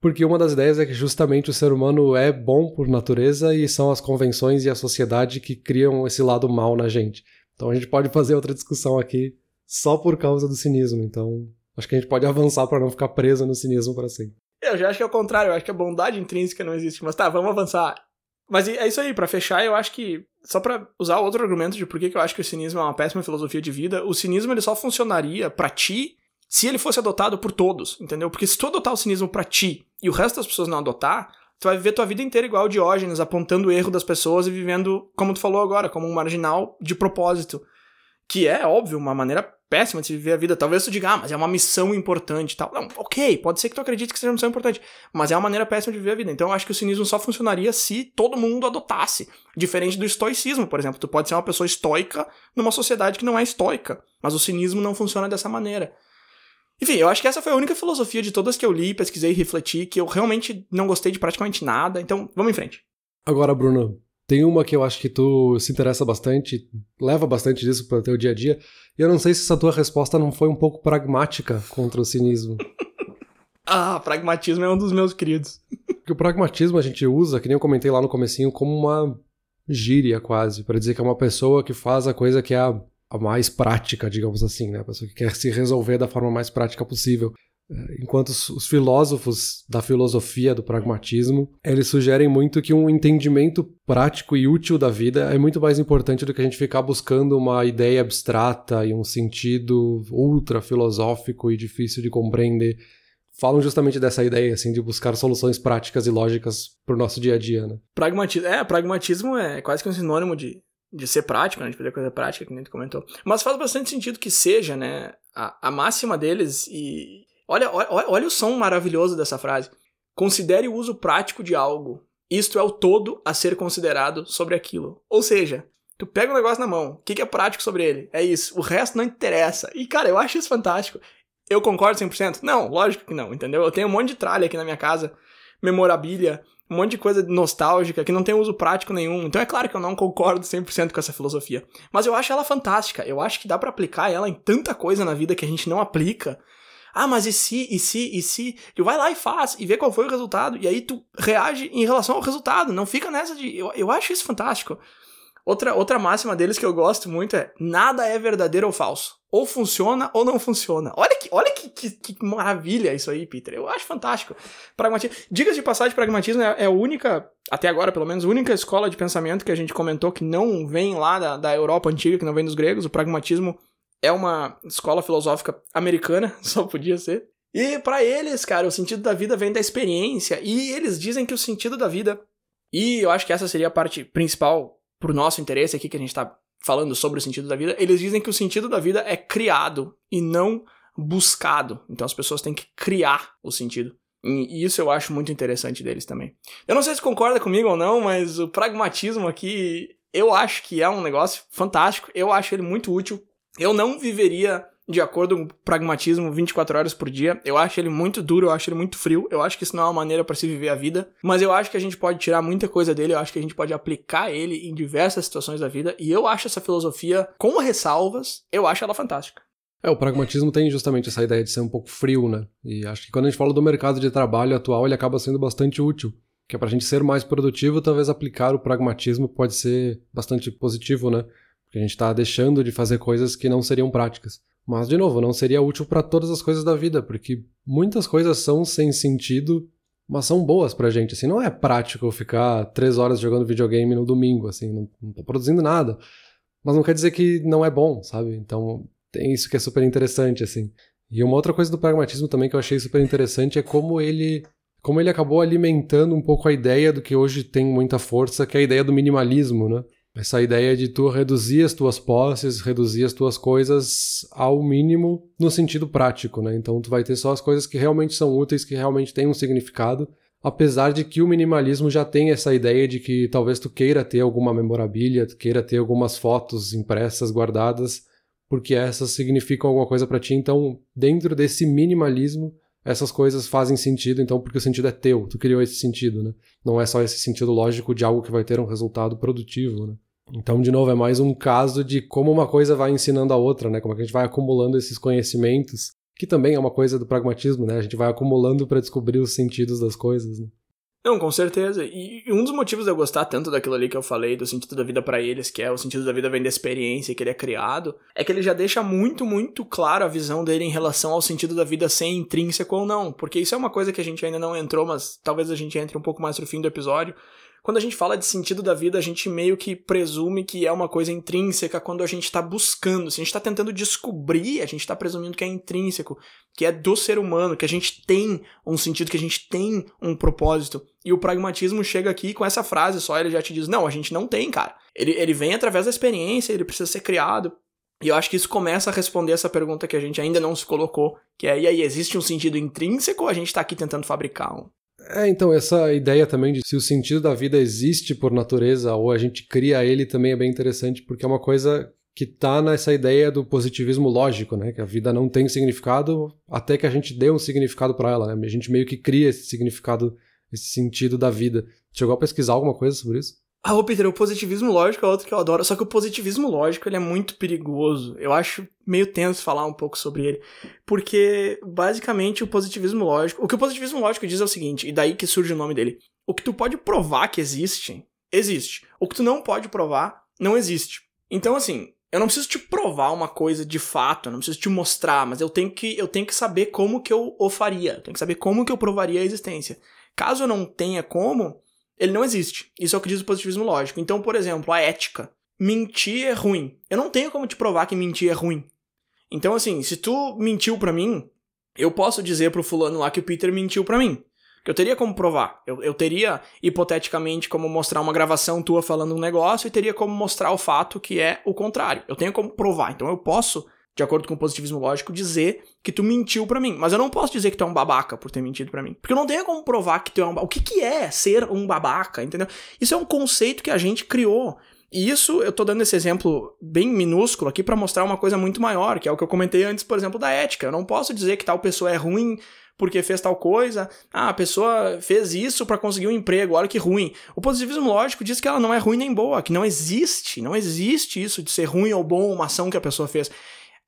porque uma das ideias é que justamente o ser humano é bom por natureza e são as convenções e a sociedade que criam esse lado mal na gente. Então a gente pode fazer outra discussão aqui só por causa do cinismo. Então acho que a gente pode avançar para não ficar preso no cinismo para sempre. Eu já acho que é o contrário, eu acho que a bondade intrínseca não existe. Mas tá, vamos avançar. Mas é isso aí, para fechar, eu acho que só para usar outro argumento de por que eu acho que o cinismo é uma péssima filosofia de vida, o cinismo ele só funcionaria para ti se ele fosse adotado por todos, entendeu? Porque se tu adotar o cinismo para ti e o resto das pessoas não adotar, tu vai viver tua vida inteira igual o Diógenes, apontando o erro das pessoas e vivendo, como tu falou agora, como um marginal de propósito. Que é, óbvio, uma maneira péssima de se viver a vida. Talvez tu diga, ah, mas é uma missão importante e tal. Não, ok, pode ser que tu acredite que seja uma missão importante, mas é uma maneira péssima de viver a vida. Então eu acho que o cinismo só funcionaria se todo mundo adotasse. Diferente do estoicismo, por exemplo. Tu pode ser uma pessoa estoica numa sociedade que não é estoica, mas o cinismo não funciona dessa maneira. Enfim, eu acho que essa foi a única filosofia de todas que eu li, pesquisei e refleti, que eu realmente não gostei de praticamente nada. Então, vamos em frente. Agora, Bruno, tem uma que eu acho que tu se interessa bastante, leva bastante disso para o teu dia a dia, e eu não sei se essa tua resposta não foi um pouco pragmática contra o cinismo. ah, pragmatismo é um dos meus queridos. Porque o pragmatismo a gente usa, que nem eu comentei lá no comecinho, como uma gíria quase, para dizer que é uma pessoa que faz a coisa que é a a mais prática, digamos assim, né? A pessoa que quer se resolver da forma mais prática possível. É, enquanto os filósofos da filosofia do pragmatismo, eles sugerem muito que um entendimento prático e útil da vida é muito mais importante do que a gente ficar buscando uma ideia abstrata e um sentido ultra filosófico e difícil de compreender. Falam justamente dessa ideia, assim, de buscar soluções práticas e lógicas para o nosso dia a dia, né? Pragmatismo, é, pragmatismo é quase que um sinônimo de de ser prático, né, de fazer coisa prática, que nem tu comentou. Mas faz bastante sentido que seja, né, a, a máxima deles e... Olha, olha, olha o som maravilhoso dessa frase. Considere o uso prático de algo. Isto é o todo a ser considerado sobre aquilo. Ou seja, tu pega um negócio na mão, o que, que é prático sobre ele? É isso. O resto não interessa. E, cara, eu acho isso fantástico. Eu concordo 100%? Não, lógico que não, entendeu? Eu tenho um monte de tralha aqui na minha casa, memorabilia, um monte de coisa nostálgica que não tem uso prático nenhum. Então é claro que eu não concordo 100% com essa filosofia. Mas eu acho ela fantástica. Eu acho que dá para aplicar ela em tanta coisa na vida que a gente não aplica. Ah, mas e se, e se, e se? Tu vai lá e faz, e vê qual foi o resultado, e aí tu reage em relação ao resultado. Não fica nessa de. Eu, eu acho isso fantástico. Outra, outra máxima deles que eu gosto muito é: nada é verdadeiro ou falso. Ou funciona ou não funciona. Olha que, olha que, que, que maravilha isso aí, Peter. Eu acho fantástico. Pragmatismo. Dicas de passagem, pragmatismo é, é, a única, até agora pelo menos, a única escola de pensamento que a gente comentou que não vem lá da, da Europa antiga, que não vem dos gregos. O pragmatismo é uma escola filosófica americana, só podia ser. E para eles, cara, o sentido da vida vem da experiência. E eles dizem que o sentido da vida. E eu acho que essa seria a parte principal pro nosso interesse aqui que a gente tá falando sobre o sentido da vida, eles dizem que o sentido da vida é criado e não buscado. Então as pessoas têm que criar o sentido. E isso eu acho muito interessante deles também. Eu não sei se concorda comigo ou não, mas o pragmatismo aqui eu acho que é um negócio fantástico. Eu acho ele muito útil. Eu não viveria de acordo com o pragmatismo 24 horas por dia. Eu acho ele muito duro, eu acho ele muito frio. Eu acho que isso não é uma maneira para se viver a vida, mas eu acho que a gente pode tirar muita coisa dele, eu acho que a gente pode aplicar ele em diversas situações da vida, e eu acho essa filosofia com ressalvas, eu acho ela fantástica. É, o pragmatismo tem justamente essa ideia de ser um pouco frio, né? E acho que quando a gente fala do mercado de trabalho atual, ele acaba sendo bastante útil. Que é pra gente ser mais produtivo, talvez aplicar o pragmatismo pode ser bastante positivo, né? Porque a gente tá deixando de fazer coisas que não seriam práticas. Mas, de novo, não seria útil para todas as coisas da vida, porque muitas coisas são sem sentido, mas são boas pra gente. Assim, não é prático ficar três horas jogando videogame no domingo, assim, não, não tô produzindo nada. Mas não quer dizer que não é bom, sabe? Então, tem isso que é super interessante, assim. E uma outra coisa do pragmatismo também que eu achei super interessante é como ele como ele acabou alimentando um pouco a ideia do que hoje tem muita força, que é a ideia do minimalismo, né? Essa ideia de tu reduzir as tuas posses, reduzir as tuas coisas ao mínimo no sentido prático, né? Então tu vai ter só as coisas que realmente são úteis, que realmente têm um significado, apesar de que o minimalismo já tem essa ideia de que talvez tu queira ter alguma memorabilia, tu queira ter algumas fotos impressas, guardadas, porque essas significam alguma coisa para ti. Então, dentro desse minimalismo, essas coisas fazem sentido, então, porque o sentido é teu, tu criou esse sentido, né? Não é só esse sentido lógico de algo que vai ter um resultado produtivo, né? Então, de novo, é mais um caso de como uma coisa vai ensinando a outra, né? Como é que a gente vai acumulando esses conhecimentos, que também é uma coisa do pragmatismo, né? A gente vai acumulando para descobrir os sentidos das coisas, né? Não, com certeza. E um dos motivos de eu gostar tanto daquilo ali que eu falei, do sentido da vida para eles, que é o sentido da vida vem da experiência que ele é criado, é que ele já deixa muito, muito claro a visão dele em relação ao sentido da vida ser intrínseco ou não. Porque isso é uma coisa que a gente ainda não entrou, mas talvez a gente entre um pouco mais no fim do episódio quando a gente fala de sentido da vida, a gente meio que presume que é uma coisa intrínseca quando a gente está buscando. Se a gente está tentando descobrir, a gente está presumindo que é intrínseco, que é do ser humano, que a gente tem um sentido, que a gente tem um propósito. E o pragmatismo chega aqui com essa frase só, ele já te diz: não, a gente não tem, cara. Ele, ele vem através da experiência, ele precisa ser criado. E eu acho que isso começa a responder essa pergunta que a gente ainda não se colocou, que é, e aí, existe um sentido intrínseco ou a gente tá aqui tentando fabricar um? É, então, essa ideia também de se o sentido da vida existe por natureza ou a gente cria ele também é bem interessante, porque é uma coisa que tá nessa ideia do positivismo lógico, né? Que a vida não tem significado até que a gente dê um significado para ela, né? A gente meio que cria esse significado, esse sentido da vida. Chegou a pesquisar alguma coisa sobre isso? Ah, ô Peter, o positivismo lógico é outro que eu adoro, só que o positivismo lógico ele é muito perigoso. Eu acho meio tenso falar um pouco sobre ele, porque basicamente o positivismo lógico, o que o positivismo lógico diz é o seguinte, e daí que surge o nome dele. O que tu pode provar que existe, existe. O que tu não pode provar, não existe. Então assim, eu não preciso te provar uma coisa de fato, eu não preciso te mostrar, mas eu tenho que eu tenho que saber como que eu o faria, eu tenho que saber como que eu provaria a existência. Caso eu não tenha como, ele não existe. Isso é o que diz o positivismo lógico. Então, por exemplo, a ética. Mentir é ruim. Eu não tenho como te provar que mentir é ruim. Então, assim, se tu mentiu para mim, eu posso dizer pro fulano lá que o Peter mentiu para mim. Eu teria como provar. Eu, eu teria, hipoteticamente, como mostrar uma gravação tua falando um negócio e teria como mostrar o fato que é o contrário. Eu tenho como provar. Então eu posso de acordo com o positivismo lógico, dizer que tu mentiu para mim. Mas eu não posso dizer que tu é um babaca por ter mentido para mim. Porque eu não tenho como provar que tu é um babaca. O que, que é ser um babaca, entendeu? Isso é um conceito que a gente criou. E isso, eu tô dando esse exemplo bem minúsculo aqui para mostrar uma coisa muito maior, que é o que eu comentei antes, por exemplo, da ética. Eu não posso dizer que tal pessoa é ruim porque fez tal coisa. Ah, a pessoa fez isso para conseguir um emprego, olha que ruim. O positivismo lógico diz que ela não é ruim nem boa, que não existe, não existe isso de ser ruim ou bom uma ação que a pessoa fez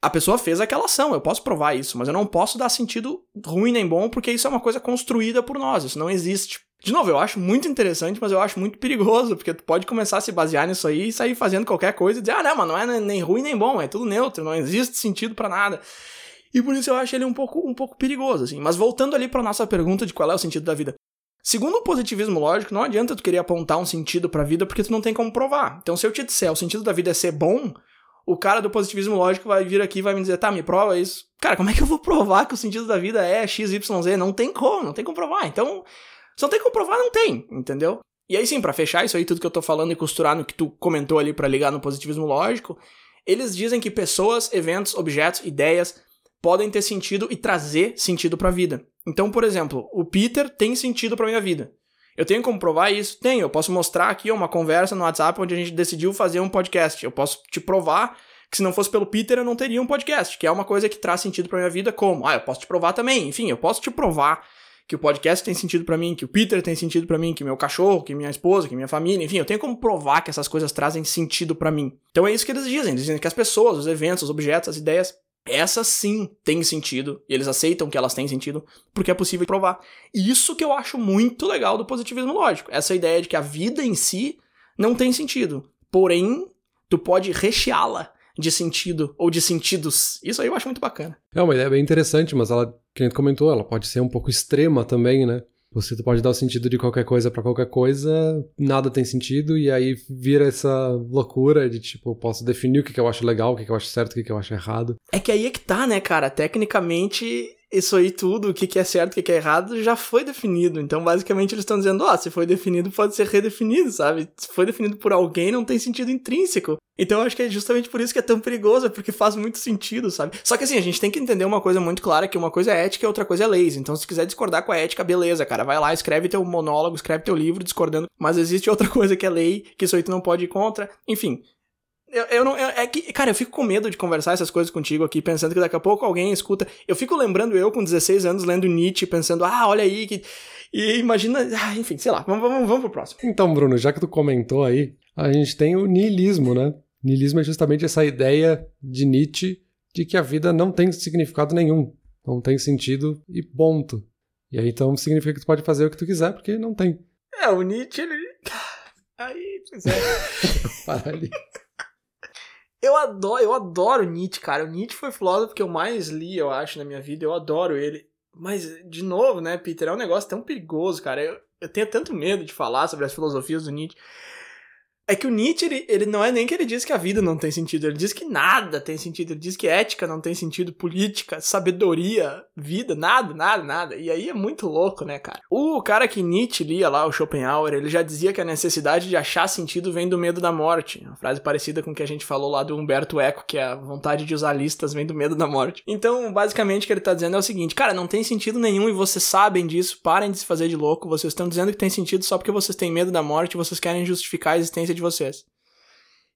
a pessoa fez aquela ação, eu posso provar isso, mas eu não posso dar sentido ruim nem bom, porque isso é uma coisa construída por nós, isso não existe. De novo, eu acho muito interessante, mas eu acho muito perigoso, porque tu pode começar a se basear nisso aí e sair fazendo qualquer coisa e dizer, ah, não, mas não é nem ruim nem bom, é tudo neutro, não existe sentido para nada. E por isso eu acho ele um pouco, um pouco perigoso, assim. Mas voltando ali para nossa pergunta de qual é o sentido da vida. Segundo o positivismo lógico, não adianta tu querer apontar um sentido pra vida porque tu não tem como provar. Então, se eu te disser o sentido da vida é ser bom, o cara do positivismo lógico vai vir aqui e vai me dizer, tá, me prova isso. Cara, como é que eu vou provar que o sentido da vida é XYZ? Não tem como, não tem como provar. Então, se não tem como provar, não tem, entendeu? E aí sim, para fechar isso aí, tudo que eu tô falando e costurar no que tu comentou ali para ligar no positivismo lógico, eles dizem que pessoas, eventos, objetos, ideias podem ter sentido e trazer sentido para a vida. Então, por exemplo, o Peter tem sentido para minha vida. Eu tenho como provar isso? Tenho. Eu posso mostrar aqui uma conversa no WhatsApp onde a gente decidiu fazer um podcast. Eu posso te provar que se não fosse pelo Peter eu não teria um podcast, que é uma coisa que traz sentido para minha vida como? Ah, eu posso te provar também. Enfim, eu posso te provar que o podcast tem sentido para mim, que o Peter tem sentido para mim, que meu cachorro, que minha esposa, que minha família, enfim, eu tenho como provar que essas coisas trazem sentido para mim. Então é isso que eles dizem, eles dizem que as pessoas, os eventos, os objetos, as ideias essas sim têm sentido, e eles aceitam que elas têm sentido, porque é possível provar. Isso que eu acho muito legal do positivismo lógico, essa ideia de que a vida em si não tem sentido, porém, tu pode recheá-la de sentido ou de sentidos. Isso aí eu acho muito bacana. É uma ideia bem interessante, mas ela, que a gente comentou, ela pode ser um pouco extrema também, né? Você pode dar o sentido de qualquer coisa para qualquer coisa, nada tem sentido, e aí vira essa loucura de tipo, posso definir o que, que eu acho legal, o que, que eu acho certo, o que, que eu acho errado. É que aí é que tá, né, cara? Tecnicamente, isso aí tudo, o que, é certo, o que, é errado, já foi definido. Então, basicamente, eles estão dizendo, ó, oh, se foi definido, pode ser redefinido, sabe? Se foi definido por alguém, não tem sentido intrínseco. Então, acho que é justamente por isso que é tão perigoso, porque faz muito sentido, sabe? Só que assim, a gente tem que entender uma coisa muito clara, que uma coisa é ética e outra coisa é leis. Então, se quiser discordar com a ética, beleza, cara, vai lá, escreve teu monólogo, escreve teu livro discordando. Mas existe outra coisa que é lei, que isso aí tu não pode ir contra. Enfim, eu, eu não. Eu, é que, cara, eu fico com medo de conversar essas coisas contigo aqui, pensando que daqui a pouco alguém escuta. Eu fico lembrando eu com 16 anos lendo Nietzsche, pensando, ah, olha aí, que. E imagina. Ah, enfim, sei lá, vamos, vamos, vamos pro próximo. Então, Bruno, já que tu comentou aí, a gente tem o niilismo, né? Niilismo é justamente essa ideia de Nietzsche de que a vida não tem significado nenhum. Não tem sentido e ponto. E aí então significa que tu pode fazer o que tu quiser, porque não tem. É, o Nietzsche, ele. Aí, pois é. Para ali. Eu adoro, eu adoro Nietzsche, cara. O Nietzsche foi o filósofo que eu mais li, eu acho, na minha vida. Eu adoro ele. Mas, de novo, né, Peter, é um negócio tão perigoso, cara. Eu, eu tenho tanto medo de falar sobre as filosofias do Nietzsche. É que o Nietzsche, ele, ele não é nem que ele diz que a vida não tem sentido, ele diz que nada tem sentido, ele diz que ética não tem sentido, política, sabedoria, vida, nada, nada, nada. E aí é muito louco, né, cara? O cara que Nietzsche lia lá, o Schopenhauer, ele já dizia que a necessidade de achar sentido vem do medo da morte. Uma frase parecida com o que a gente falou lá do Humberto Eco, que é a vontade de usar listas vem do medo da morte. Então, basicamente, o que ele tá dizendo é o seguinte, cara, não tem sentido nenhum e vocês sabem disso, parem de se fazer de louco, vocês estão dizendo que tem sentido só porque vocês têm medo da morte vocês querem justificar a existência de de vocês.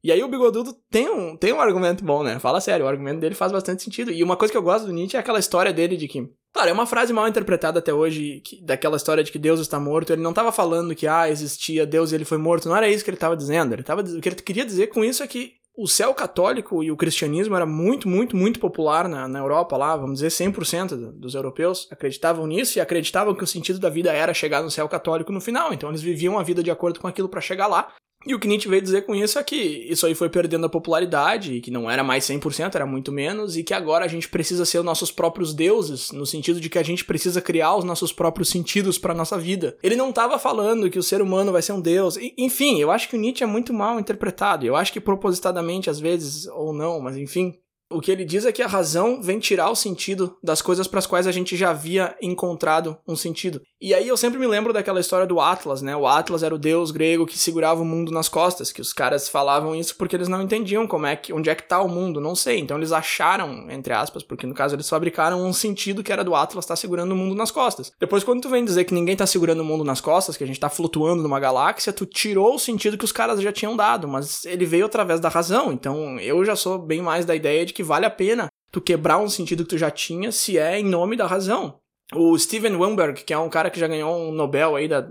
E aí o Bigodudo tem um, tem um argumento bom, né? Fala sério, o argumento dele faz bastante sentido. E uma coisa que eu gosto do Nietzsche é aquela história dele de que. Claro, é uma frase mal interpretada até hoje, que, daquela história de que Deus está morto. Ele não estava falando que, ah, existia Deus e ele foi morto. Não era isso que ele estava dizendo. Ele tava, o que ele queria dizer com isso é que o céu católico e o cristianismo era muito, muito, muito popular na, na Europa lá, vamos dizer 100% dos europeus acreditavam nisso e acreditavam que o sentido da vida era chegar no céu católico no final. Então eles viviam a vida de acordo com aquilo para chegar lá. E o que Nietzsche veio dizer com isso é que isso aí foi perdendo a popularidade, que não era mais 100%, era muito menos, e que agora a gente precisa ser os nossos próprios deuses, no sentido de que a gente precisa criar os nossos próprios sentidos para nossa vida. Ele não estava falando que o ser humano vai ser um deus. Enfim, eu acho que o Nietzsche é muito mal interpretado. Eu acho que propositadamente, às vezes, ou não, mas enfim, o que ele diz é que a razão vem tirar o sentido das coisas para as quais a gente já havia encontrado um sentido. E aí eu sempre me lembro daquela história do Atlas, né? O Atlas era o deus grego que segurava o mundo nas costas, que os caras falavam isso porque eles não entendiam como é que onde é que tá o mundo, não sei. Então eles acharam, entre aspas, porque no caso eles fabricaram um sentido que era do Atlas estar tá segurando o mundo nas costas. Depois quando tu vem dizer que ninguém tá segurando o mundo nas costas, que a gente tá flutuando numa galáxia, tu tirou o sentido que os caras já tinham dado, mas ele veio através da razão. Então eu já sou bem mais da ideia de que vale a pena tu quebrar um sentido que tu já tinha se é em nome da razão. O Steven Weinberg, que é um cara que já ganhou um Nobel aí da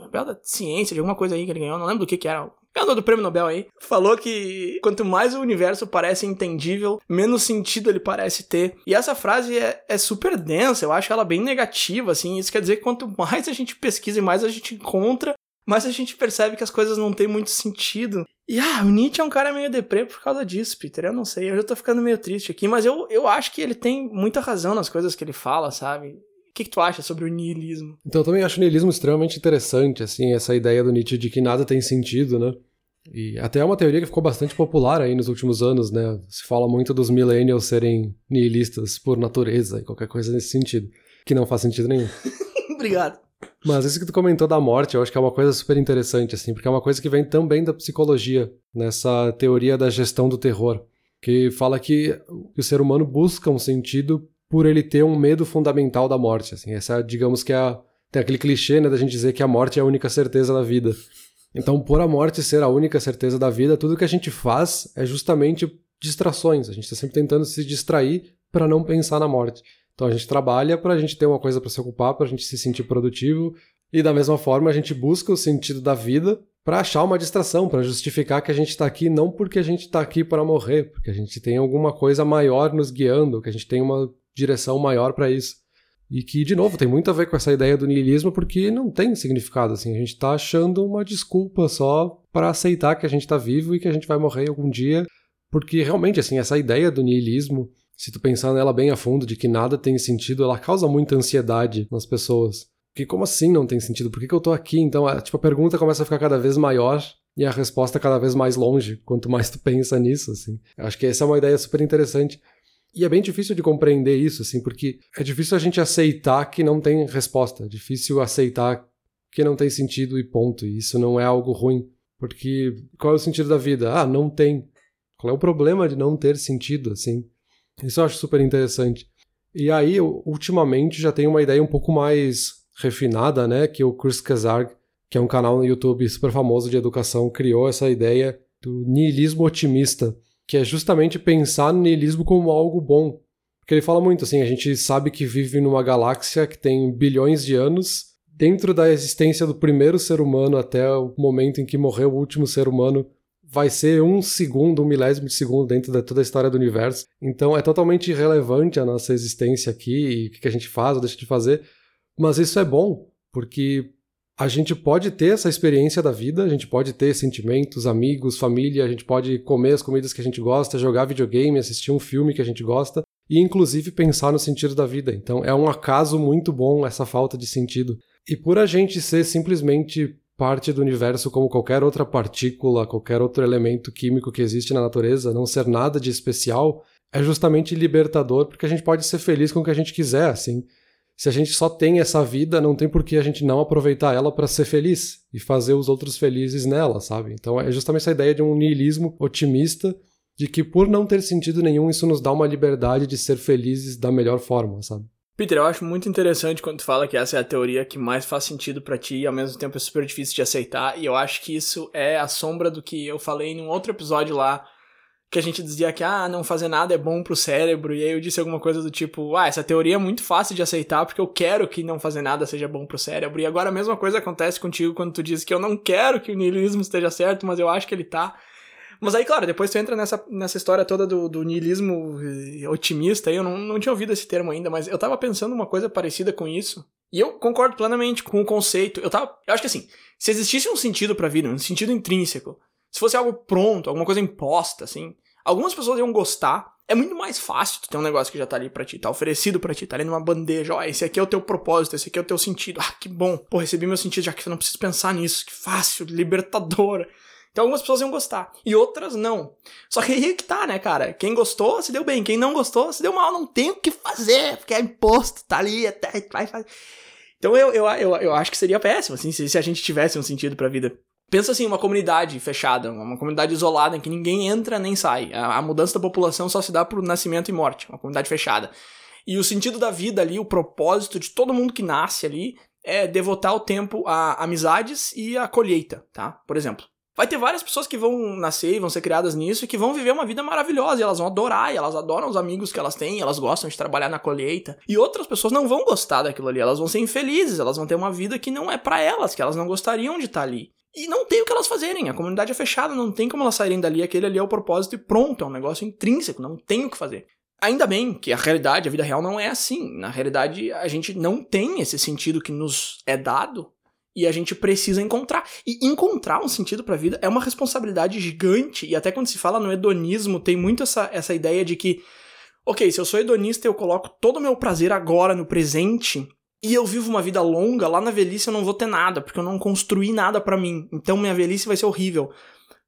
Nobel da ciência, de alguma coisa aí que ele ganhou, não lembro do que que era. Ganhador do prêmio Nobel aí, falou que quanto mais o universo parece entendível, menos sentido ele parece ter. E essa frase é, é super densa, eu acho ela bem negativa, assim. Isso quer dizer que quanto mais a gente pesquisa e mais a gente encontra, mais a gente percebe que as coisas não têm muito sentido. E ah, o Nietzsche é um cara meio deprê por causa disso, Peter. Eu não sei, eu já tô ficando meio triste aqui, mas eu, eu acho que ele tem muita razão nas coisas que ele fala, sabe? O que, que, tu acha sobre o niilismo? Então, eu também acho o niilismo extremamente interessante, assim, essa ideia do Nietzsche de que nada tem sentido, né? E até é uma teoria que ficou bastante popular aí nos últimos anos, né? Se fala muito dos millennials serem nihilistas por natureza e qualquer coisa nesse sentido, que não faz sentido nenhum. Obrigado. Mas isso que tu comentou da morte, eu acho que é uma coisa super interessante, assim, porque é uma coisa que vem também da psicologia, nessa teoria da gestão do terror, que fala que o ser humano busca um sentido por ele ter um medo fundamental da morte. Assim, essa, digamos que é a, tem aquele clichê né, da gente dizer que a morte é a única certeza da vida. Então, por a morte ser a única certeza da vida, tudo que a gente faz é justamente distrações. A gente está sempre tentando se distrair para não pensar na morte. Então, a gente trabalha para a gente ter uma coisa para se ocupar, para a gente se sentir produtivo. E da mesma forma, a gente busca o sentido da vida para achar uma distração, para justificar que a gente está aqui não porque a gente está aqui para morrer, porque a gente tem alguma coisa maior nos guiando, que a gente tem uma direção maior para isso. E que, de novo, tem muito a ver com essa ideia do niilismo, porque não tem significado, assim. A gente está achando uma desculpa só para aceitar que a gente está vivo e que a gente vai morrer algum dia. Porque, realmente, assim, essa ideia do niilismo, se tu pensar nela bem a fundo, de que nada tem sentido, ela causa muita ansiedade nas pessoas. Porque como assim não tem sentido? Por que, que eu tô aqui? Então, a, tipo, a pergunta começa a ficar cada vez maior e a resposta cada vez mais longe, quanto mais tu pensa nisso, assim. Eu acho que essa é uma ideia super interessante. E é bem difícil de compreender isso, assim, porque é difícil a gente aceitar que não tem resposta, é difícil aceitar que não tem sentido e ponto. E isso não é algo ruim, porque qual é o sentido da vida? Ah, não tem. Qual é o problema de não ter sentido, assim? Isso eu acho super interessante. E aí, ultimamente, já tem uma ideia um pouco mais refinada, né, que o Chris Kazarg, que é um canal no YouTube super famoso de educação, criou essa ideia do niilismo otimista que é justamente pensar no niilismo como algo bom. Porque ele fala muito assim, a gente sabe que vive numa galáxia que tem bilhões de anos, dentro da existência do primeiro ser humano até o momento em que morreu o último ser humano, vai ser um segundo, um milésimo de segundo dentro de toda a história do universo. Então é totalmente irrelevante a nossa existência aqui e o que a gente faz ou deixa de fazer. Mas isso é bom, porque a gente pode ter essa experiência da vida, a gente pode ter sentimentos, amigos, família, a gente pode comer as comidas que a gente gosta, jogar videogame, assistir um filme que a gente gosta e inclusive pensar no sentido da vida. Então é um acaso muito bom essa falta de sentido. E por a gente ser simplesmente parte do universo como qualquer outra partícula, qualquer outro elemento químico que existe na natureza, não ser nada de especial, é justamente libertador, porque a gente pode ser feliz com o que a gente quiser, assim. Se a gente só tem essa vida, não tem por que a gente não aproveitar ela para ser feliz e fazer os outros felizes nela, sabe? Então é justamente essa ideia de um niilismo otimista de que por não ter sentido nenhum, isso nos dá uma liberdade de ser felizes da melhor forma, sabe? Peter, eu acho muito interessante quando tu fala que essa é a teoria que mais faz sentido para ti e ao mesmo tempo é super difícil de aceitar, e eu acho que isso é a sombra do que eu falei em um outro episódio lá que a gente dizia que, ah, não fazer nada é bom pro cérebro, e aí eu disse alguma coisa do tipo, ah, essa teoria é muito fácil de aceitar porque eu quero que não fazer nada seja bom pro cérebro, e agora a mesma coisa acontece contigo quando tu diz que eu não quero que o niilismo esteja certo, mas eu acho que ele tá. Mas aí, claro, depois tu entra nessa, nessa história toda do, do niilismo otimista, aí eu não, não tinha ouvido esse termo ainda, mas eu tava pensando uma coisa parecida com isso, e eu concordo plenamente com o conceito. Eu tava. Eu acho que assim, se existisse um sentido pra vida, um sentido intrínseco, se fosse algo pronto, alguma coisa imposta, assim, algumas pessoas iam gostar. É muito mais fácil tu ter um negócio que já tá ali pra ti, tá oferecido pra ti, tá ali numa bandeja, ó, esse aqui é o teu propósito, esse aqui é o teu sentido. Ah, que bom. Pô, recebi meu sentido, já que eu não preciso pensar nisso. Que fácil, libertadora. Então algumas pessoas iam gostar. E outras não. Só que aí que tá, né, cara? Quem gostou, se deu bem. Quem não gostou, se deu mal. Não tem o que fazer, porque é imposto, tá ali, até vai fazer. Então eu, eu, eu, eu acho que seria péssimo, assim, se, se a gente tivesse um sentido pra vida. Pensa assim, uma comunidade fechada, uma comunidade isolada em que ninguém entra nem sai. A, a mudança da população só se dá por nascimento e morte, uma comunidade fechada. E o sentido da vida ali, o propósito de todo mundo que nasce ali, é devotar o tempo a amizades e a colheita, tá? Por exemplo. Vai ter várias pessoas que vão nascer e vão ser criadas nisso e que vão viver uma vida maravilhosa e elas vão adorar, e elas adoram os amigos que elas têm, elas gostam de trabalhar na colheita. E outras pessoas não vão gostar daquilo ali, elas vão ser infelizes, elas vão ter uma vida que não é para elas, que elas não gostariam de estar ali. E não tem o que elas fazerem, a comunidade é fechada, não tem como elas saírem dali, aquele ali é o propósito e pronto, é um negócio intrínseco, não tem o que fazer. Ainda bem que a realidade, a vida real não é assim. Na realidade, a gente não tem esse sentido que nos é dado e a gente precisa encontrar. E encontrar um sentido para a vida é uma responsabilidade gigante. E até quando se fala no hedonismo, tem muito essa, essa ideia de que, ok, se eu sou hedonista, eu coloco todo o meu prazer agora no presente e eu vivo uma vida longa, lá na velhice eu não vou ter nada, porque eu não construí nada para mim. Então minha velhice vai ser horrível.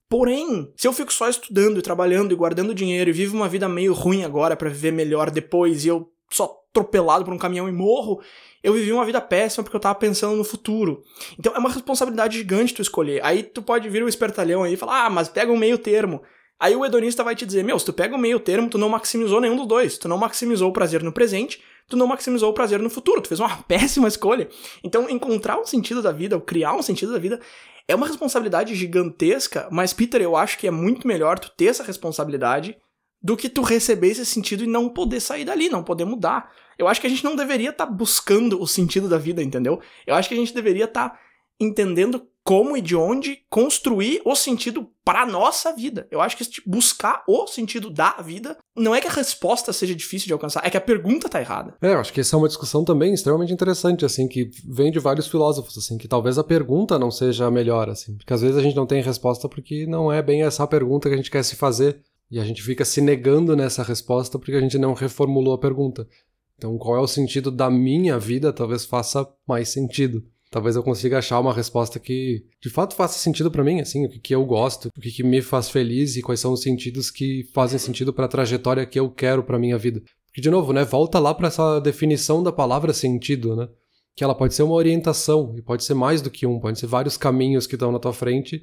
Porém, se eu fico só estudando e trabalhando e guardando dinheiro e vivo uma vida meio ruim agora para viver melhor depois e eu só atropelado por um caminhão e morro, eu vivi uma vida péssima porque eu tava pensando no futuro. Então é uma responsabilidade gigante tu escolher. Aí tu pode vir o espertalhão aí e falar: "Ah, mas pega um meio termo". Aí o hedonista vai te dizer: "Meu, se tu pega o meio termo, tu não maximizou nenhum dos dois. Tu não maximizou o prazer no presente tu não maximizou o prazer no futuro, tu fez uma péssima escolha. Então, encontrar um sentido da vida, ou criar um sentido da vida, é uma responsabilidade gigantesca, mas, Peter, eu acho que é muito melhor tu ter essa responsabilidade do que tu receber esse sentido e não poder sair dali, não poder mudar. Eu acho que a gente não deveria estar tá buscando o sentido da vida, entendeu? Eu acho que a gente deveria estar tá entendendo como e de onde construir o sentido para nossa vida. Eu acho que tipo, buscar o sentido da vida não é que a resposta seja difícil de alcançar, é que a pergunta tá errada. É, eu acho que essa é uma discussão também extremamente interessante, assim, que vem de vários filósofos, assim, que talvez a pergunta não seja a melhor, assim, porque às vezes a gente não tem resposta porque não é bem essa pergunta que a gente quer se fazer e a gente fica se negando nessa resposta porque a gente não reformulou a pergunta. Então, qual é o sentido da minha vida? Talvez faça mais sentido talvez eu consiga achar uma resposta que de fato faça sentido para mim, assim, o que, que eu gosto, o que, que, me faz feliz e quais são os sentidos que fazem sentido para a trajetória que eu quero para minha vida. Porque de novo, né, volta lá para essa definição da palavra sentido, né? Que ela pode ser uma orientação e pode ser mais do que um, pode ser vários caminhos que estão na tua frente.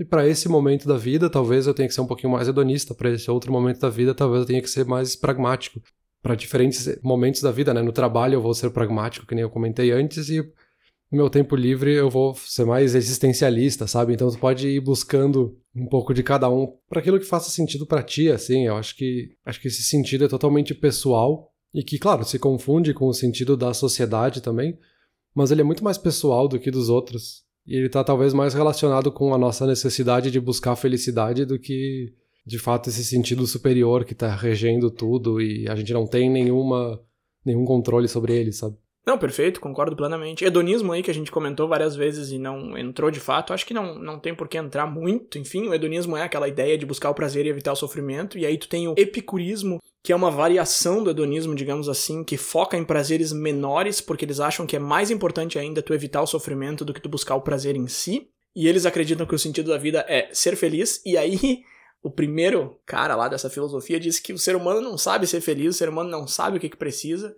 E para esse momento da vida, talvez eu tenha que ser um pouquinho mais hedonista, para esse outro momento da vida, talvez eu tenha que ser mais pragmático. Para diferentes momentos da vida, né? No trabalho eu vou ser pragmático, que nem eu comentei antes, e no meu tempo livre eu vou ser mais existencialista, sabe? Então tu pode ir buscando um pouco de cada um para aquilo que faça sentido para ti, assim. Eu acho que acho que esse sentido é totalmente pessoal e que, claro, se confunde com o sentido da sociedade também, mas ele é muito mais pessoal do que dos outros. E ele tá talvez mais relacionado com a nossa necessidade de buscar felicidade do que de fato esse sentido superior que tá regendo tudo e a gente não tem nenhuma nenhum controle sobre ele, sabe? Não, perfeito, concordo plenamente. Hedonismo aí que a gente comentou várias vezes e não entrou de fato, acho que não, não tem por que entrar muito. Enfim, o hedonismo é aquela ideia de buscar o prazer e evitar o sofrimento. E aí tu tem o epicurismo, que é uma variação do hedonismo, digamos assim, que foca em prazeres menores, porque eles acham que é mais importante ainda tu evitar o sofrimento do que tu buscar o prazer em si. E eles acreditam que o sentido da vida é ser feliz, e aí o primeiro cara lá dessa filosofia diz que o ser humano não sabe ser feliz, o ser humano não sabe o que, que precisa.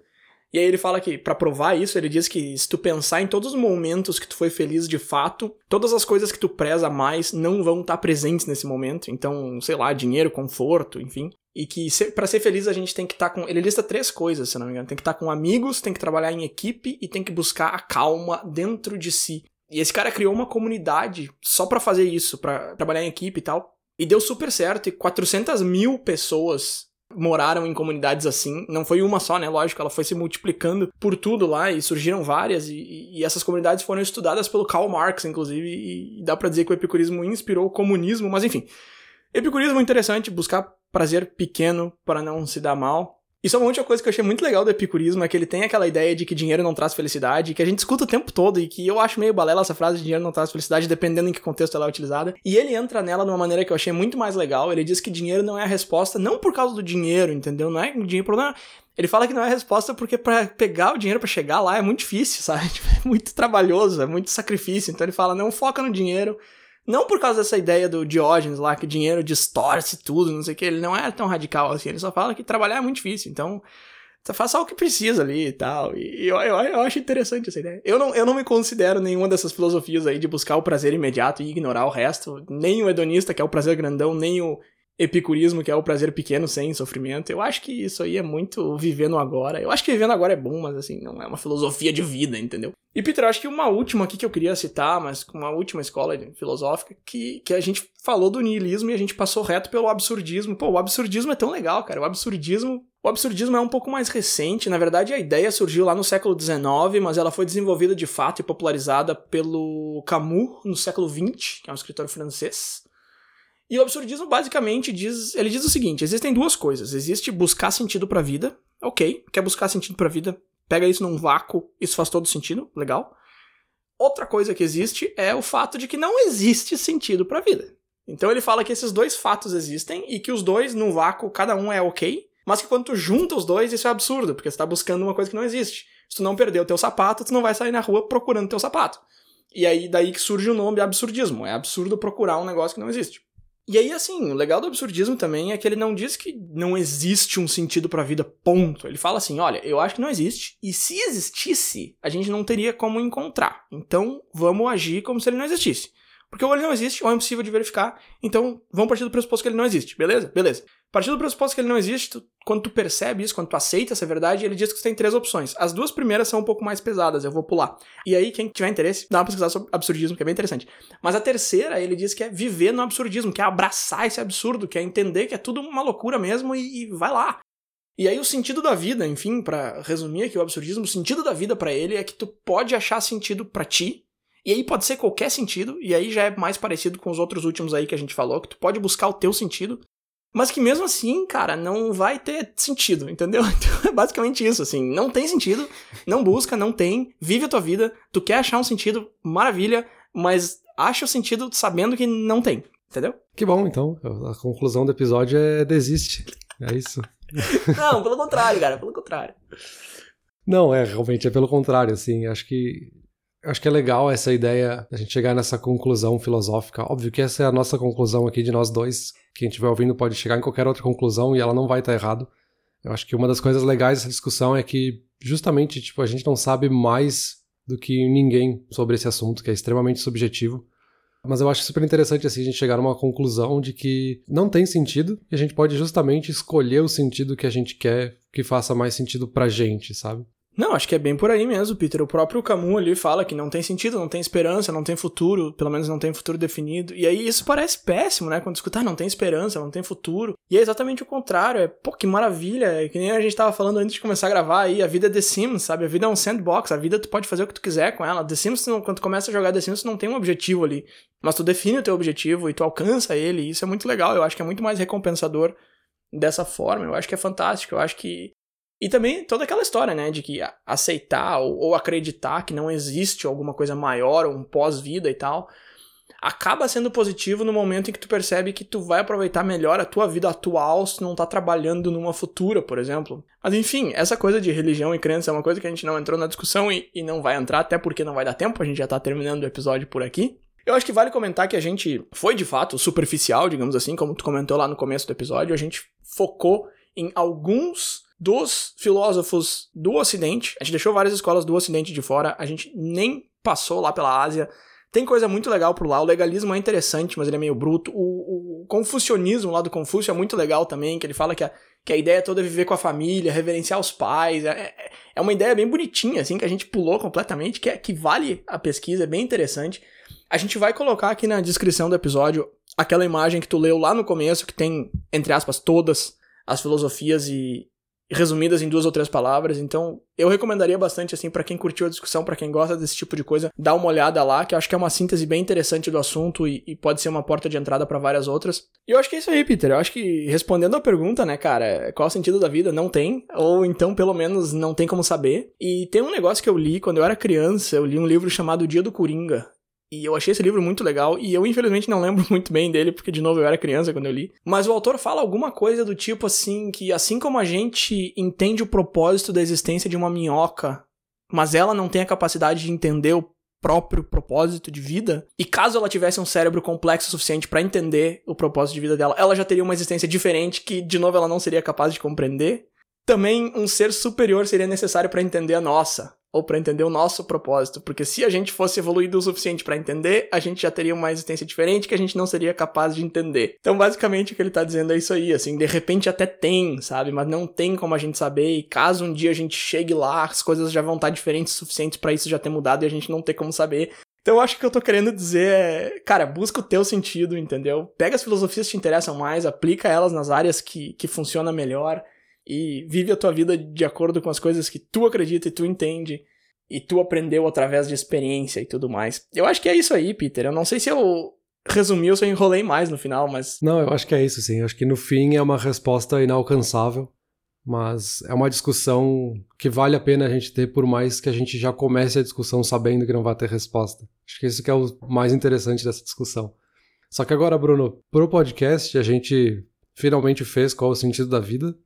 E aí ele fala que, para provar isso, ele diz que se tu pensar em todos os momentos que tu foi feliz de fato, todas as coisas que tu preza mais não vão estar tá presentes nesse momento. Então, sei lá, dinheiro, conforto, enfim. E que para ser feliz a gente tem que estar tá com. Ele lista três coisas, se não me engano. Tem que estar tá com amigos, tem que trabalhar em equipe e tem que buscar a calma dentro de si. E esse cara criou uma comunidade só para fazer isso, para trabalhar em equipe e tal. E deu super certo. E 400 mil pessoas moraram em comunidades assim. Não foi uma só, né? Lógico, ela foi se multiplicando por tudo lá e surgiram várias. E, e essas comunidades foram estudadas pelo Karl Marx, inclusive. E, e dá para dizer que o epicurismo inspirou o comunismo. Mas enfim, epicurismo interessante, buscar prazer pequeno para não se dar mal. Isso é uma última coisa que eu achei muito legal do epicurismo, é que ele tem aquela ideia de que dinheiro não traz felicidade, que a gente escuta o tempo todo e que eu acho meio balela essa frase de dinheiro não traz felicidade, dependendo em que contexto ela é utilizada. E ele entra nela de uma maneira que eu achei muito mais legal. Ele diz que dinheiro não é a resposta, não por causa do dinheiro, entendeu? Não é o dinheiro problema. Ele fala que não é a resposta porque para pegar o dinheiro para chegar lá é muito difícil, sabe? É muito trabalhoso, é muito sacrifício. Então ele fala, não foca no dinheiro, não por causa dessa ideia do Diógenes lá, que dinheiro distorce tudo, não sei o que. Ele não é tão radical assim. Ele só fala que trabalhar é muito difícil. Então, faz só o que precisa ali e tal. E eu, eu, eu acho interessante essa ideia. Eu não, eu não me considero nenhuma dessas filosofias aí de buscar o prazer imediato e ignorar o resto. Nem o hedonista, que é o prazer grandão, nem o epicurismo, que é o prazer pequeno sem sofrimento. Eu acho que isso aí é muito vivendo agora. Eu acho que vivendo agora é bom, mas assim, não é uma filosofia de vida, entendeu? E Peter, acho que uma última aqui que eu queria citar, mas uma última escola filosófica, que, que a gente falou do niilismo e a gente passou reto pelo absurdismo. Pô, o absurdismo é tão legal, cara. O absurdismo o absurdismo é um pouco mais recente, na verdade a ideia surgiu lá no século XIX, mas ela foi desenvolvida de fato e popularizada pelo Camus no século XX, que é um escritor francês. E o absurdismo basicamente diz, ele diz o seguinte: existem duas coisas. Existe buscar sentido para a vida. OK, quer buscar sentido para a vida? Pega isso num vácuo, isso faz todo sentido, legal. Outra coisa que existe é o fato de que não existe sentido para a vida. Então ele fala que esses dois fatos existem e que os dois num vácuo cada um é OK, mas que quando tu junta os dois isso é absurdo, porque você está buscando uma coisa que não existe. Se tu não perder o teu sapato, tu não vai sair na rua procurando teu sapato. E aí daí que surge o nome absurdismo. É absurdo procurar um negócio que não existe. E aí, assim, o legal do absurdismo também é que ele não diz que não existe um sentido para a vida, ponto. Ele fala assim: olha, eu acho que não existe, e se existisse, a gente não teria como encontrar. Então, vamos agir como se ele não existisse. Porque ou ele não existe, ou é impossível de verificar. Então, vamos partir do pressuposto que ele não existe. Beleza? Beleza. Partir do pressuposto que ele não existe, tu, quando tu percebe isso, quando tu aceita essa verdade, ele diz que você tem três opções. As duas primeiras são um pouco mais pesadas, eu vou pular. E aí, quem tiver interesse, dá uma pesquisada sobre absurdismo, que é bem interessante. Mas a terceira, ele diz que é viver no absurdismo, que é abraçar esse absurdo, que é entender que é tudo uma loucura mesmo e, e vai lá. E aí o sentido da vida, enfim, para resumir aqui o absurdismo, o sentido da vida para ele é que tu pode achar sentido para ti e aí pode ser qualquer sentido, e aí já é mais parecido com os outros últimos aí que a gente falou, que tu pode buscar o teu sentido, mas que mesmo assim, cara, não vai ter sentido, entendeu? Então é basicamente isso, assim, não tem sentido, não busca, não tem, vive a tua vida, tu quer achar um sentido, maravilha, mas acha o sentido sabendo que não tem, entendeu? Que bom, então, a conclusão do episódio é desiste, é isso. não, pelo contrário, cara, pelo contrário. Não, é, realmente, é pelo contrário, assim, acho que Acho que é legal essa ideia, a gente chegar nessa conclusão filosófica. Óbvio que essa é a nossa conclusão aqui de nós dois. Quem estiver ouvindo pode chegar em qualquer outra conclusão e ela não vai estar errado. Eu acho que uma das coisas legais dessa discussão é que justamente tipo a gente não sabe mais do que ninguém sobre esse assunto, que é extremamente subjetivo. Mas eu acho super interessante assim a gente chegar numa conclusão de que não tem sentido e a gente pode justamente escolher o sentido que a gente quer que faça mais sentido pra gente, sabe? Não, acho que é bem por aí mesmo, Peter. O próprio Camus ali fala que não tem sentido, não tem esperança, não tem futuro, pelo menos não tem futuro definido. E aí isso parece péssimo, né? Quando escutar, ah, não tem esperança, não tem futuro. E é exatamente o contrário. É, pô, que maravilha. É que nem a gente tava falando antes de começar a gravar aí. A vida é The Sims, sabe? A vida é um sandbox. A vida tu pode fazer o que tu quiser com ela. The Sims, quando tu começa a jogar The Sims, tu não tem um objetivo ali. Mas tu define o teu objetivo e tu alcança ele. E isso é muito legal. Eu acho que é muito mais recompensador dessa forma. Eu acho que é fantástico. Eu acho que E também toda aquela história, né, de que aceitar ou, ou acreditar que não existe alguma coisa maior, um pós-vida e tal, acaba sendo positivo no momento em que tu percebe que tu vai aproveitar melhor a tua vida atual se não tá trabalhando numa futura, por exemplo. Mas enfim, essa coisa de religião e crença é uma coisa que a gente não entrou na discussão e, e não vai entrar, até porque não vai dar tempo, a gente já tá terminando o episódio por aqui. Eu acho que vale comentar que a gente foi de fato superficial, digamos assim, como tu comentou lá no começo do episódio, a gente focou em alguns dos filósofos do Ocidente. A gente deixou várias escolas do Ocidente de fora, a gente nem passou lá pela Ásia. Tem coisa muito legal por lá. O legalismo é interessante, mas ele é meio bruto. O, o confucionismo lá do Confúcio é muito legal também, que ele fala que a, que a ideia toda é viver com a família, reverenciar os pais. É, é, é uma ideia bem bonitinha, assim, que a gente pulou completamente, que, é, que vale a pesquisa, é bem interessante. A gente vai colocar aqui na descrição do episódio aquela imagem que tu leu lá no começo, que tem, entre aspas, todas as filosofias e, resumidas em duas ou três palavras. Então, eu recomendaria bastante assim para quem curtiu a discussão, para quem gosta desse tipo de coisa, dá uma olhada lá, que eu acho que é uma síntese bem interessante do assunto e, e pode ser uma porta de entrada para várias outras. E eu acho que é isso aí, Peter. Eu acho que respondendo a pergunta, né, cara, qual é o sentido da vida? Não tem, ou então pelo menos não tem como saber. E tem um negócio que eu li quando eu era criança, eu li um livro chamado Dia do Coringa. E eu achei esse livro muito legal, e eu infelizmente não lembro muito bem dele, porque de novo eu era criança quando eu li. Mas o autor fala alguma coisa do tipo assim, que assim como a gente entende o propósito da existência de uma minhoca, mas ela não tem a capacidade de entender o próprio propósito de vida, e caso ela tivesse um cérebro complexo o suficiente para entender o propósito de vida dela, ela já teria uma existência diferente que de novo ela não seria capaz de compreender. Também um ser superior seria necessário para entender a nossa ou para entender o nosso propósito, porque se a gente fosse evoluído o suficiente para entender, a gente já teria uma existência diferente que a gente não seria capaz de entender. Então, basicamente, o que ele tá dizendo é isso aí, assim, de repente até tem, sabe, mas não tem como a gente saber, e caso um dia a gente chegue lá, as coisas já vão estar diferentes o suficiente para isso já ter mudado e a gente não ter como saber. Então, eu acho que eu tô querendo dizer é, cara, busca o teu sentido, entendeu? Pega as filosofias que te interessam mais, aplica elas nas áreas que, que funciona melhor, e vive a tua vida de acordo com as coisas que tu acredita e tu entende e tu aprendeu através de experiência e tudo mais. Eu acho que é isso aí, Peter. Eu não sei se eu resumi ou se eu enrolei mais no final, mas. Não, eu acho que é isso, sim. Eu acho que no fim é uma resposta inalcançável, mas é uma discussão que vale a pena a gente ter, por mais que a gente já comece a discussão sabendo que não vai ter resposta. Acho que isso que é o mais interessante dessa discussão. Só que agora, Bruno, pro podcast a gente finalmente fez qual é o sentido da vida.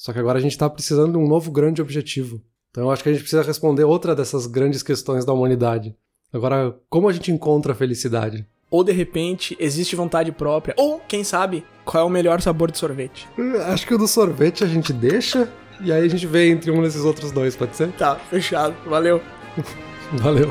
Só que agora a gente está precisando de um novo grande objetivo. Então eu acho que a gente precisa responder outra dessas grandes questões da humanidade. Agora, como a gente encontra a felicidade? Ou de repente existe vontade própria, ou quem sabe, qual é o melhor sabor de sorvete? Acho que o do sorvete a gente deixa e aí a gente vê entre um desses outros dois, pode ser? Tá, fechado. Valeu. Valeu.